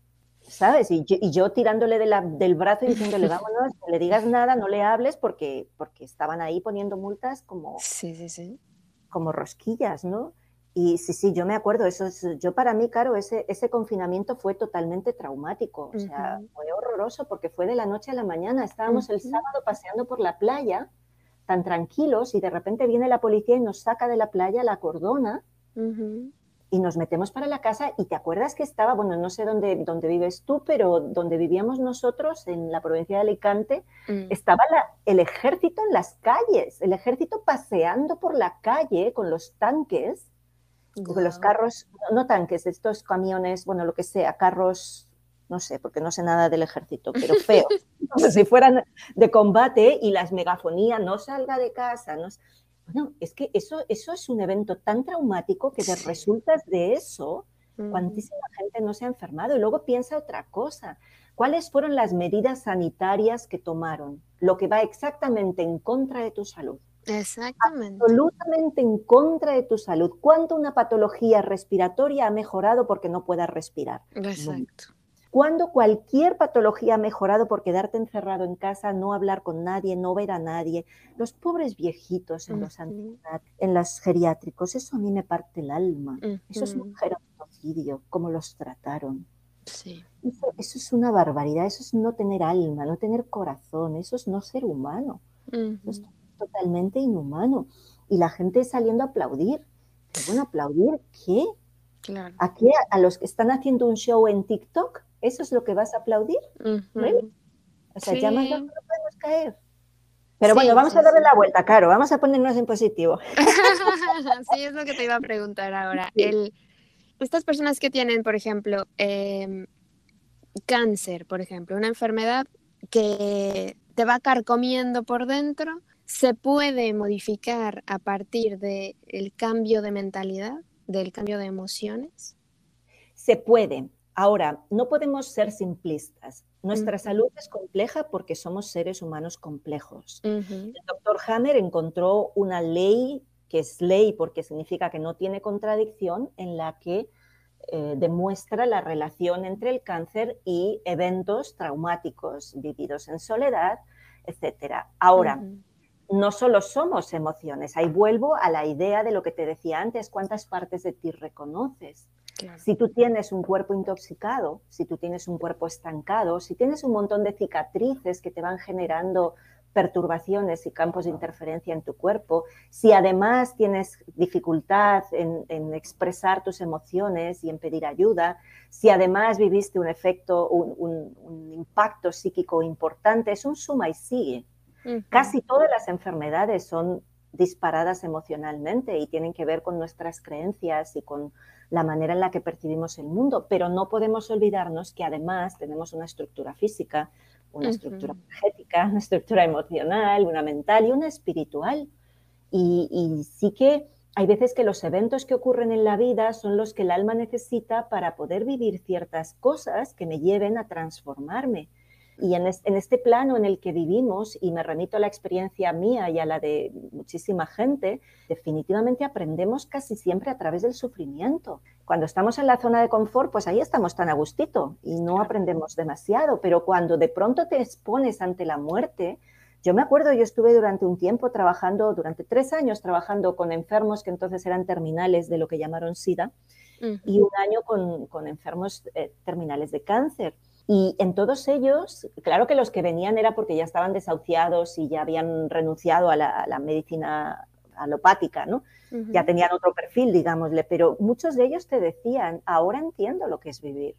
¿Sabes? Y yo, tirándole del brazo y diciéndole, vámonos, no le digas nada, no le hables, porque, porque estaban ahí poniendo multas como... Sí, sí, sí como rosquillas, ¿no? Y sí, sí, yo me acuerdo, eso es, yo para mí, claro, ese, ese confinamiento fue totalmente traumático, o sea, fue horroroso porque fue de la noche a la mañana, estábamos el sábado paseando por la playa, tan tranquilos, y de repente viene la policía y nos saca de la playa la cordona, y nos metemos para la casa y te acuerdas que estaba, bueno, no sé dónde, dónde vives tú, pero donde vivíamos nosotros, en la provincia de Alicante, mm. estaba el ejército en las calles, el ejército paseando por la calle con los tanques, con los carros, no, tanques, estos camiones, bueno, lo que sea, carros, no sé, porque no sé nada del ejército, pero feo, como si fueran de combate y las megafonías, no salga de casa, no bueno, es que eso, eso es un evento tan traumático que te resultas de eso, cuantísima gente no se ha enfermado. Y luego piensa otra cosa. ¿Cuáles fueron las medidas sanitarias que tomaron? Lo que va exactamente en contra de tu salud. Exactamente. Absolutamente en contra de tu salud. ¿Cuánto una patología respiratoria ha mejorado porque no puedas respirar? Exacto cuando cualquier patología ha mejorado por quedarte encerrado en casa, no hablar con nadie, no ver a nadie. Los pobres viejitos en los en los geriátricos, eso a mí me parte el alma. Eso es un gerontocidio, cómo los trataron. Sí. Eso, es una barbaridad, eso es no tener alma, no tener corazón, eso es no ser humano. es totalmente inhumano. Y la gente saliendo a aplaudir. Pero bueno, ¿aplaudir qué? Claro. Aquí a los que están haciendo un show en TikTok, ¿Eso es lo que vas a aplaudir? O sea, ya más no podemos caer. Pero bueno, vamos a darle la vuelta, Caro, vamos a ponernos en positivo. sí, es lo que te iba a preguntar ahora. El, estas personas que tienen, por ejemplo, em, cáncer, por ejemplo, una enfermedad que te va carcomiendo por dentro, ¿se puede modificar a partir del cambio de mentalidad, del cambio de emociones? Se puede. Ahora, no podemos ser simplistas. Nuestra salud es compleja porque somos seres humanos complejos. El doctor Hammer encontró una ley que es ley porque significa que no tiene contradicción, en la que eh, demuestra la relación entre el cáncer y eventos traumáticos vividos en soledad, etc. Ahora, no solo somos emociones, ahí vuelvo a la idea de lo que te decía antes, cuántas partes de ti reconoces. Si tú tienes un cuerpo intoxicado, si tú tienes un cuerpo estancado, si tienes un montón de cicatrices que te van generando perturbaciones y campos de interferencia en tu cuerpo, si además tienes dificultad en, expresar tus emociones y en pedir ayuda, si además viviste un efecto, un, impacto psíquico importante, es un suma y sigue. Casi todas las enfermedades son disparadas emocionalmente y tienen que ver con nuestras creencias y con la manera en la que percibimos el mundo, pero no podemos olvidarnos que además tenemos una estructura física, una estructura energética, una estructura emocional, una mental y una espiritual. Y, y sí que hay veces que los eventos que ocurren en la vida son los que el alma necesita para poder vivir ciertas cosas que me lleven a transformarme. Y en, este plano en el que vivimos, y me remito a la experiencia mía y a la de muchísima gente, definitivamente aprendemos casi siempre a través del sufrimiento. Cuando estamos en la zona de confort, pues ahí estamos tan a gustito y no aprendemos demasiado, pero cuando de pronto te expones ante la muerte, yo me acuerdo, yo estuve durante un tiempo trabajando, durante tres años trabajando con enfermos que entonces eran terminales de lo que llamaron SIDA, y un año con, enfermos eh, terminales de cáncer. Y en todos ellos, claro que los que venían era porque ya estaban desahuciados y ya habían renunciado a la, medicina alopática, ¿no? Ya tenían otro perfil, digámosle, pero muchos de ellos te decían, ahora entiendo lo que es vivir.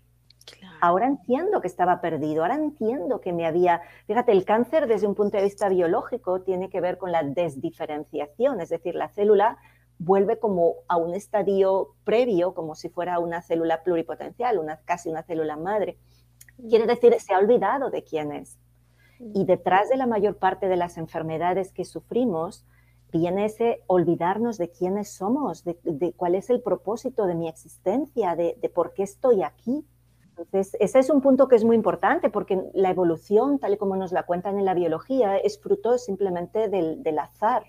Ahora entiendo que estaba perdido, ahora entiendo que me había... Fíjate, el cáncer desde un punto de vista biológico tiene que ver con la desdiferenciación, es decir, la célula vuelve como a un estadio previo, como si fuera una célula pluripotencial, una, casi una célula madre. Quiere decir, se ha olvidado de quién es. Y detrás de la mayor parte de las enfermedades que sufrimos, viene ese olvidarnos de quiénes somos, de, cuál es el propósito de mi existencia, de, por qué estoy aquí. Entonces, ese es un punto que es muy importante porque la evolución, tal y como nos la cuentan en la biología, es fruto simplemente del, azar,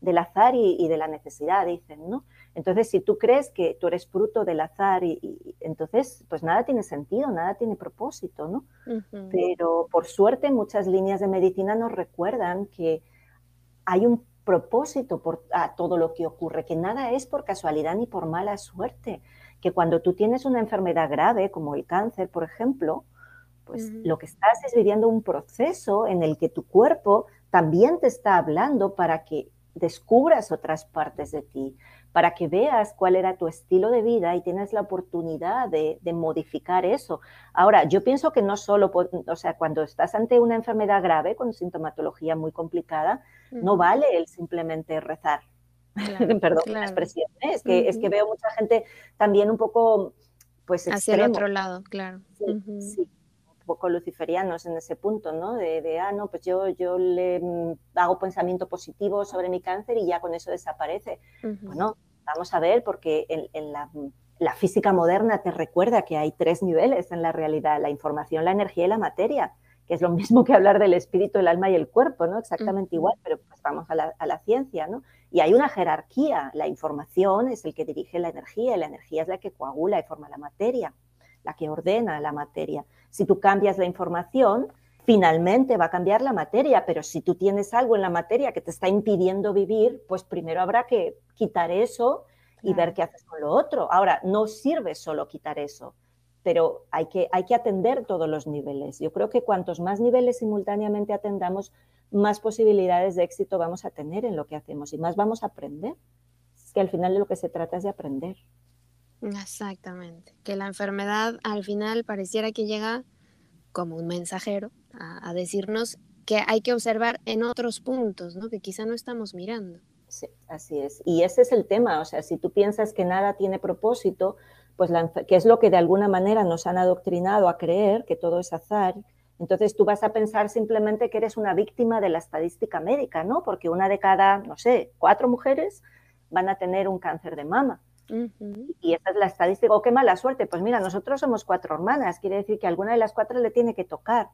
del azar y, de la necesidad, dicen, ¿no? Entonces, si tú crees que tú eres fruto del azar, y, entonces, pues nada tiene sentido, nada tiene propósito, ¿no? Pero por suerte, muchas líneas de medicina nos recuerdan que hay un propósito por a todo lo que ocurre, que nada es por casualidad ni por mala suerte, que cuando tú tienes una enfermedad grave, como el cáncer, por ejemplo, pues lo que estás es viviendo un proceso en el que tu cuerpo también te está hablando para que descubras otras partes de ti, para que veas cuál era tu estilo de vida y tienes la oportunidad de, modificar eso. Ahora, yo pienso que no solo, o sea, cuando estás ante una enfermedad grave con sintomatología muy complicada, no vale el simplemente rezar. Perdón la expresión, ¿eh? es, que, es que veo mucha gente también un poco, pues, Hacia el otro lado, claro. sí poco luciferianos en ese punto, ¿no? De, ah, no, pues yo, yo le mm, hago pensamiento positivo sobre mi cáncer y ya con eso desaparece. Bueno, vamos a ver, porque en, la, la, física moderna te recuerda que hay tres niveles en la realidad, la información, la energía y la materia, que es lo mismo que hablar del espíritu, el alma y el cuerpo, ¿no? Exactamente igual, pero pues vamos a la, a la ciencia, ¿no? Y hay una jerarquía, la información es el que dirige la energía y la energía es la que coagula y forma la materia la que ordena la materia. Si tú cambias la información, finalmente va a cambiar la materia, pero si tú tienes algo en la materia que te está impidiendo vivir, pues primero habrá que quitar eso y ver qué haces con lo otro. Ahora, no sirve solo quitar eso, pero hay que, hay que atender todos los niveles. Yo creo que cuantos más niveles simultáneamente atendamos, más posibilidades de éxito vamos a tener en lo que hacemos y más vamos a aprender. Es que al final de lo que se trata es de aprender. Exactamente, que la enfermedad al final pareciera que llega como un mensajero a, decirnos que hay que observar en otros puntos, ¿no? Que quizá no estamos mirando. Sí, así es. Y ese es el tema, o sea, si tú piensas que nada tiene propósito, pues que es lo que de alguna manera nos han adoctrinado a creer, que todo es azar, entonces tú vas a pensar simplemente que eres una víctima de la estadística médica, ¿no? Porque una de cada, no sé, cuatro mujeres van a tener un cáncer de mama. Y esa es la estadística. O oh, qué mala suerte. Pues mira, nosotros somos cuatro hermanas. Quiere decir que alguna de las cuatro le tiene que tocar.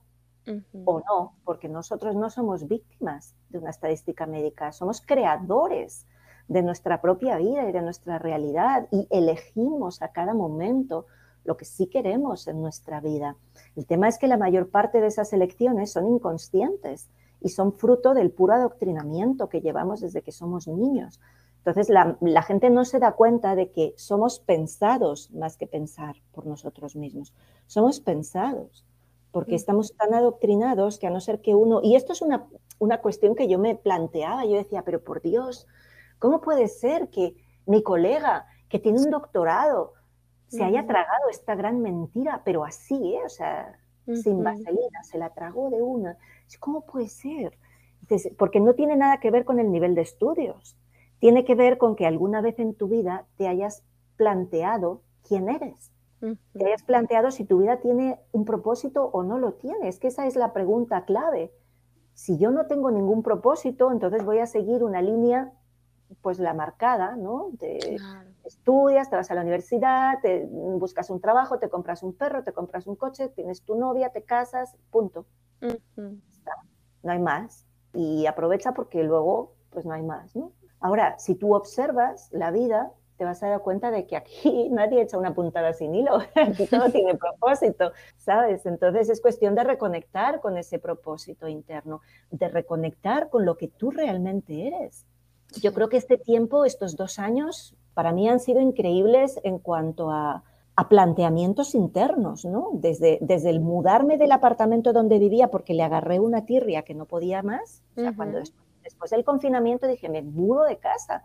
O no, porque nosotros no somos víctimas de una estadística médica. Somos creadores de nuestra propia vida y de nuestra realidad. Y elegimos a cada momento lo que sí queremos en nuestra vida. El tema es que la mayor parte de esas elecciones son inconscientes y son fruto del puro adoctrinamiento que llevamos desde que somos niños. Entonces, la, gente no se da cuenta de que somos pensados más que pensar por nosotros mismos. Somos pensados, porque mm. estamos tan adoctrinados que a no ser que uno... Y esto es una, una cuestión que yo me planteaba, yo decía, pero por Dios, ¿cómo puede ser que mi colega, que tiene un doctorado, se haya tragado esta gran mentira, pero así, ¿eh? o sea, sin vaselina, se la tragó de una. ¿Cómo puede ser? porque no tiene nada que ver con el nivel de estudios tiene que ver con que alguna vez en tu vida te hayas planteado quién eres. Te hayas planteado si tu vida tiene un propósito o no lo tiene. Es que esa es la pregunta clave. Si yo no tengo ningún propósito, entonces voy a seguir una línea, pues la marcada, ¿no? Te estudias, te vas a la universidad, te buscas un trabajo, te compras un perro, te compras un coche, tienes tu novia, te casas, punto. No hay más. Y aprovecha porque luego, pues no hay más, ¿no? Ahora, si tú observas la vida, te vas a dar cuenta de que aquí nadie echa una puntada sin hilo, aquí todo tiene propósito, ¿sabes? Entonces es cuestión de reconectar con ese propósito interno, de reconectar con lo que tú realmente eres. Yo creo que este tiempo, estos dos años, para mí han sido increíbles en cuanto a, planteamientos internos, ¿no? Desde, desde el mudarme del apartamento donde vivía porque le agarré una tirria que no podía más, o sea, cuando después del confinamiento dije, me mudo de casa,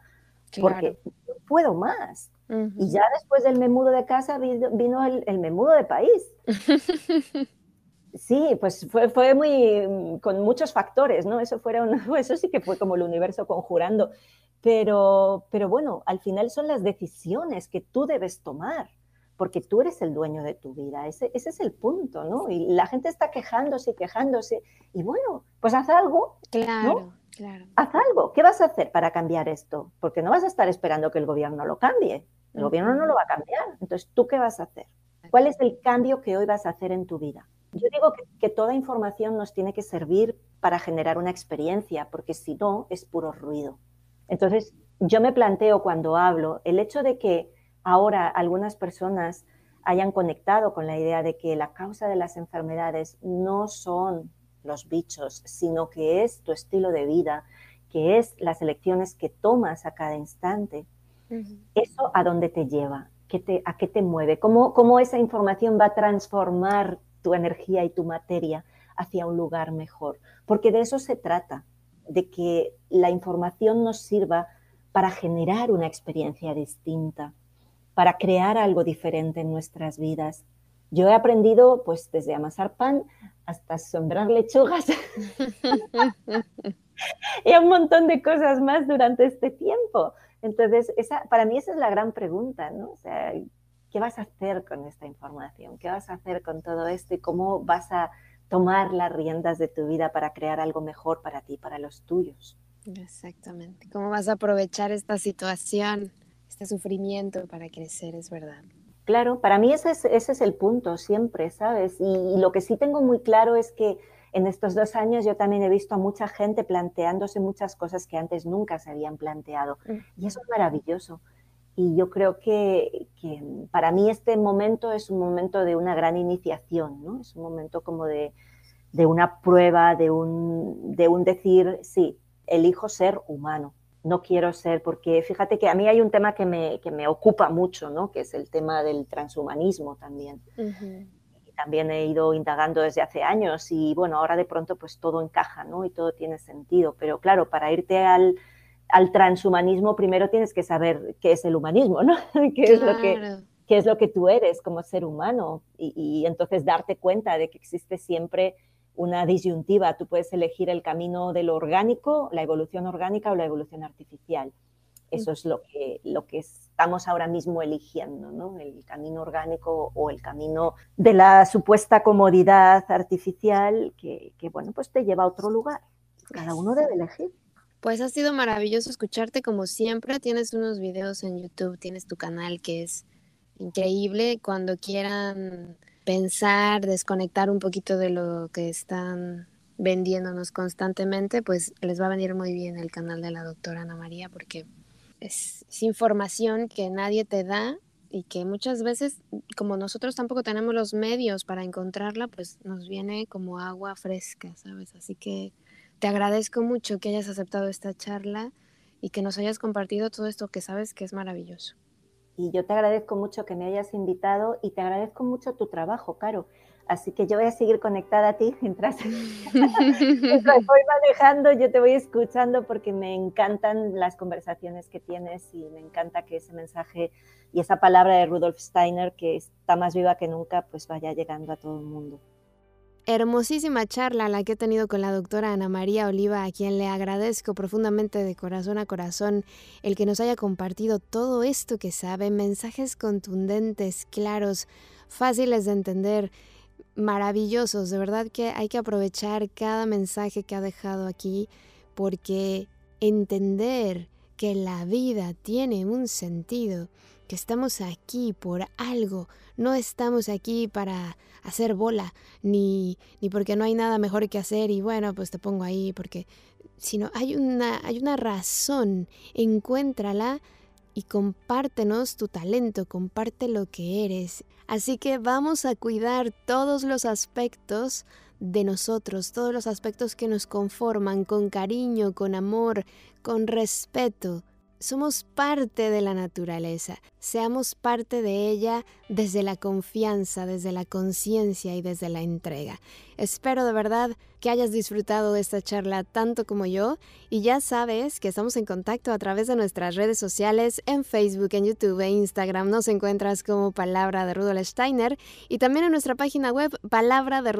porque no puedo más. Y ya después del me mudo de casa vino, el, el, me mudo de país. sí, pues fue, fue muy, con muchos factores, ¿no? Eso, fueron, eso sí que fue como el universo conjurando. Pero, pero bueno, al final son las decisiones que tú debes tomar porque tú eres el dueño de tu vida. Ese, es el punto, ¿no? Y la gente está quejándose y quejándose. Y bueno, pues haz algo. Claro, claro. Haz algo. ¿Qué vas a hacer para cambiar esto? Porque no vas a estar esperando que el gobierno lo cambie. El gobierno no lo va a cambiar. Entonces, ¿tú qué vas a hacer? ¿Cuál es el cambio que hoy vas a hacer en tu vida? Yo digo que, toda información nos tiene que servir para generar una experiencia, porque si no, es puro ruido. Entonces, yo me planteo cuando hablo el hecho de que ahora algunas personas hayan conectado con la idea de que la causa de las enfermedades no son los bichos, sino que es tu estilo de vida, que es las elecciones que tomas a cada instante. ¿Eso a dónde te lleva? ¿A qué te mueve? ¿Cómo, ¿Cómo esa información va a transformar tu energía y tu materia hacia un lugar mejor? Porque de eso se trata, de que la información nos sirva para generar una experiencia distinta, para crear algo diferente en nuestras vidas. Yo he aprendido, pues, desde amasar pan hasta sembrar lechugas y un montón de cosas más durante este tiempo. Entonces, esa, para mí esa es la gran pregunta, ¿no? O sea, ¿qué vas a hacer con esta información? ¿Qué vas a hacer con todo esto? ¿Y cómo vas a tomar las riendas de tu vida para crear algo mejor para ti, para los tuyos? Exactamente. ¿Cómo vas a aprovechar esta situación, este sufrimiento para crecer? Es verdad. Claro, para mí ese es, ese es el punto siempre, ¿sabes? y lo que sí tengo muy claro es que en estos dos años yo también he visto a mucha gente planteándose muchas cosas que antes nunca se habían planteado. Y eso es maravilloso. Y yo creo que, para mí este momento es un momento de una gran iniciación, ¿no? Es un momento como de, una prueba, de un, de un decir, sí, elijo ser humano, no quiero ser, porque fíjate que a mí hay un tema que me, que me ocupa mucho, ¿no? Que es el tema del transhumanismo también también he ido indagando desde hace años y bueno, ahora de pronto pues todo encaja, ¿no? Y todo tiene sentido, pero claro, para irte al, al transhumanismo primero tienes que saber qué es el humanismo, ¿no? ¿Qué, es lo que, qué es lo que tú eres como ser humano y, y entonces darte cuenta de que existe siempre una disyuntiva. Tú puedes elegir el camino de lo orgánico, la evolución orgánica o la evolución artificial. Eso es lo que, lo que estamos ahora mismo eligiendo, ¿no? El camino orgánico o el camino de la supuesta comodidad artificial que, bueno, pues te lleva a otro lugar. Cada uno debe elegir. Pues ha sido maravilloso escucharte como siempre. Tienes unos videos en YouTube, tienes tu canal que es increíble. Cuando quieran pensar, desconectar un poquito de lo que están vendiéndonos constantemente, pues les va a venir muy bien el canal de la doctora Ana María porque es, información que nadie te da y que muchas veces, como nosotros tampoco tenemos los medios para encontrarla, pues nos viene como agua fresca, ¿sabes? Así que te agradezco mucho que hayas aceptado esta charla y que nos hayas compartido todo esto que sabes que es maravilloso. Y yo te agradezco mucho que me hayas invitado y te agradezco mucho tu trabajo, Caro. Así que yo voy a seguir conectada a ti mientras, voy manejando, yo te voy escuchando porque me encantan las conversaciones que tienes y me encanta que ese mensaje y esa palabra de Rudolf Steiner, que está más viva que nunca, pues vaya llegando a todo el mundo. Hermosísima charla la que he tenido con la doctora Ana María Oliva, a quien le agradezco profundamente de corazón a corazón el que nos haya compartido todo esto que sabe, mensajes contundentes, claros, fáciles de entender maravillosos. De verdad que hay que aprovechar cada mensaje que ha dejado aquí porque entender que la vida tiene un sentido, que estamos aquí por algo, no estamos aquí para hacer bola, ni, ni porque no hay nada mejor que hacer y bueno, pues te pongo ahí, porque, sino hay una, hay una razón, encuéntrala y compártenos tu talento, comparte lo que eres. Así que vamos a cuidar todos los aspectos de nosotros, todos los aspectos que nos conforman con cariño, con amor, con respeto. Somos parte de la naturaleza, seamos parte de ella desde la confianza, desde la conciencia y desde la entrega. Espero de verdad que hayas disfrutado de esta charla tanto como yo y ya sabes que estamos en contacto a través de nuestras redes sociales en Facebook, en YouTube e Instagram. Nos encuentras como Palabra de Rudolf Steiner y también en nuestra página web palabra de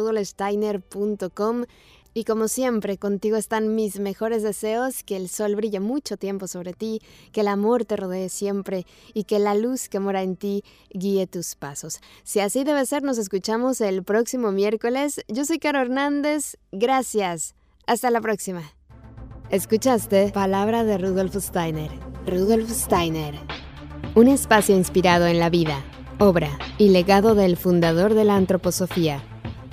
Y como siempre, contigo están mis mejores deseos, que el sol brille mucho tiempo sobre ti, que el amor te rodee siempre y que la luz que mora en ti guíe tus pasos. Si así debe ser, nos escuchamos el próximo miércoles. Yo soy Caro Hernández, gracias. Hasta la próxima. Escuchaste Palabra de Rudolf Steiner. Rudolf Steiner. Un espacio inspirado en la vida, obra y legado del fundador de la antroposofía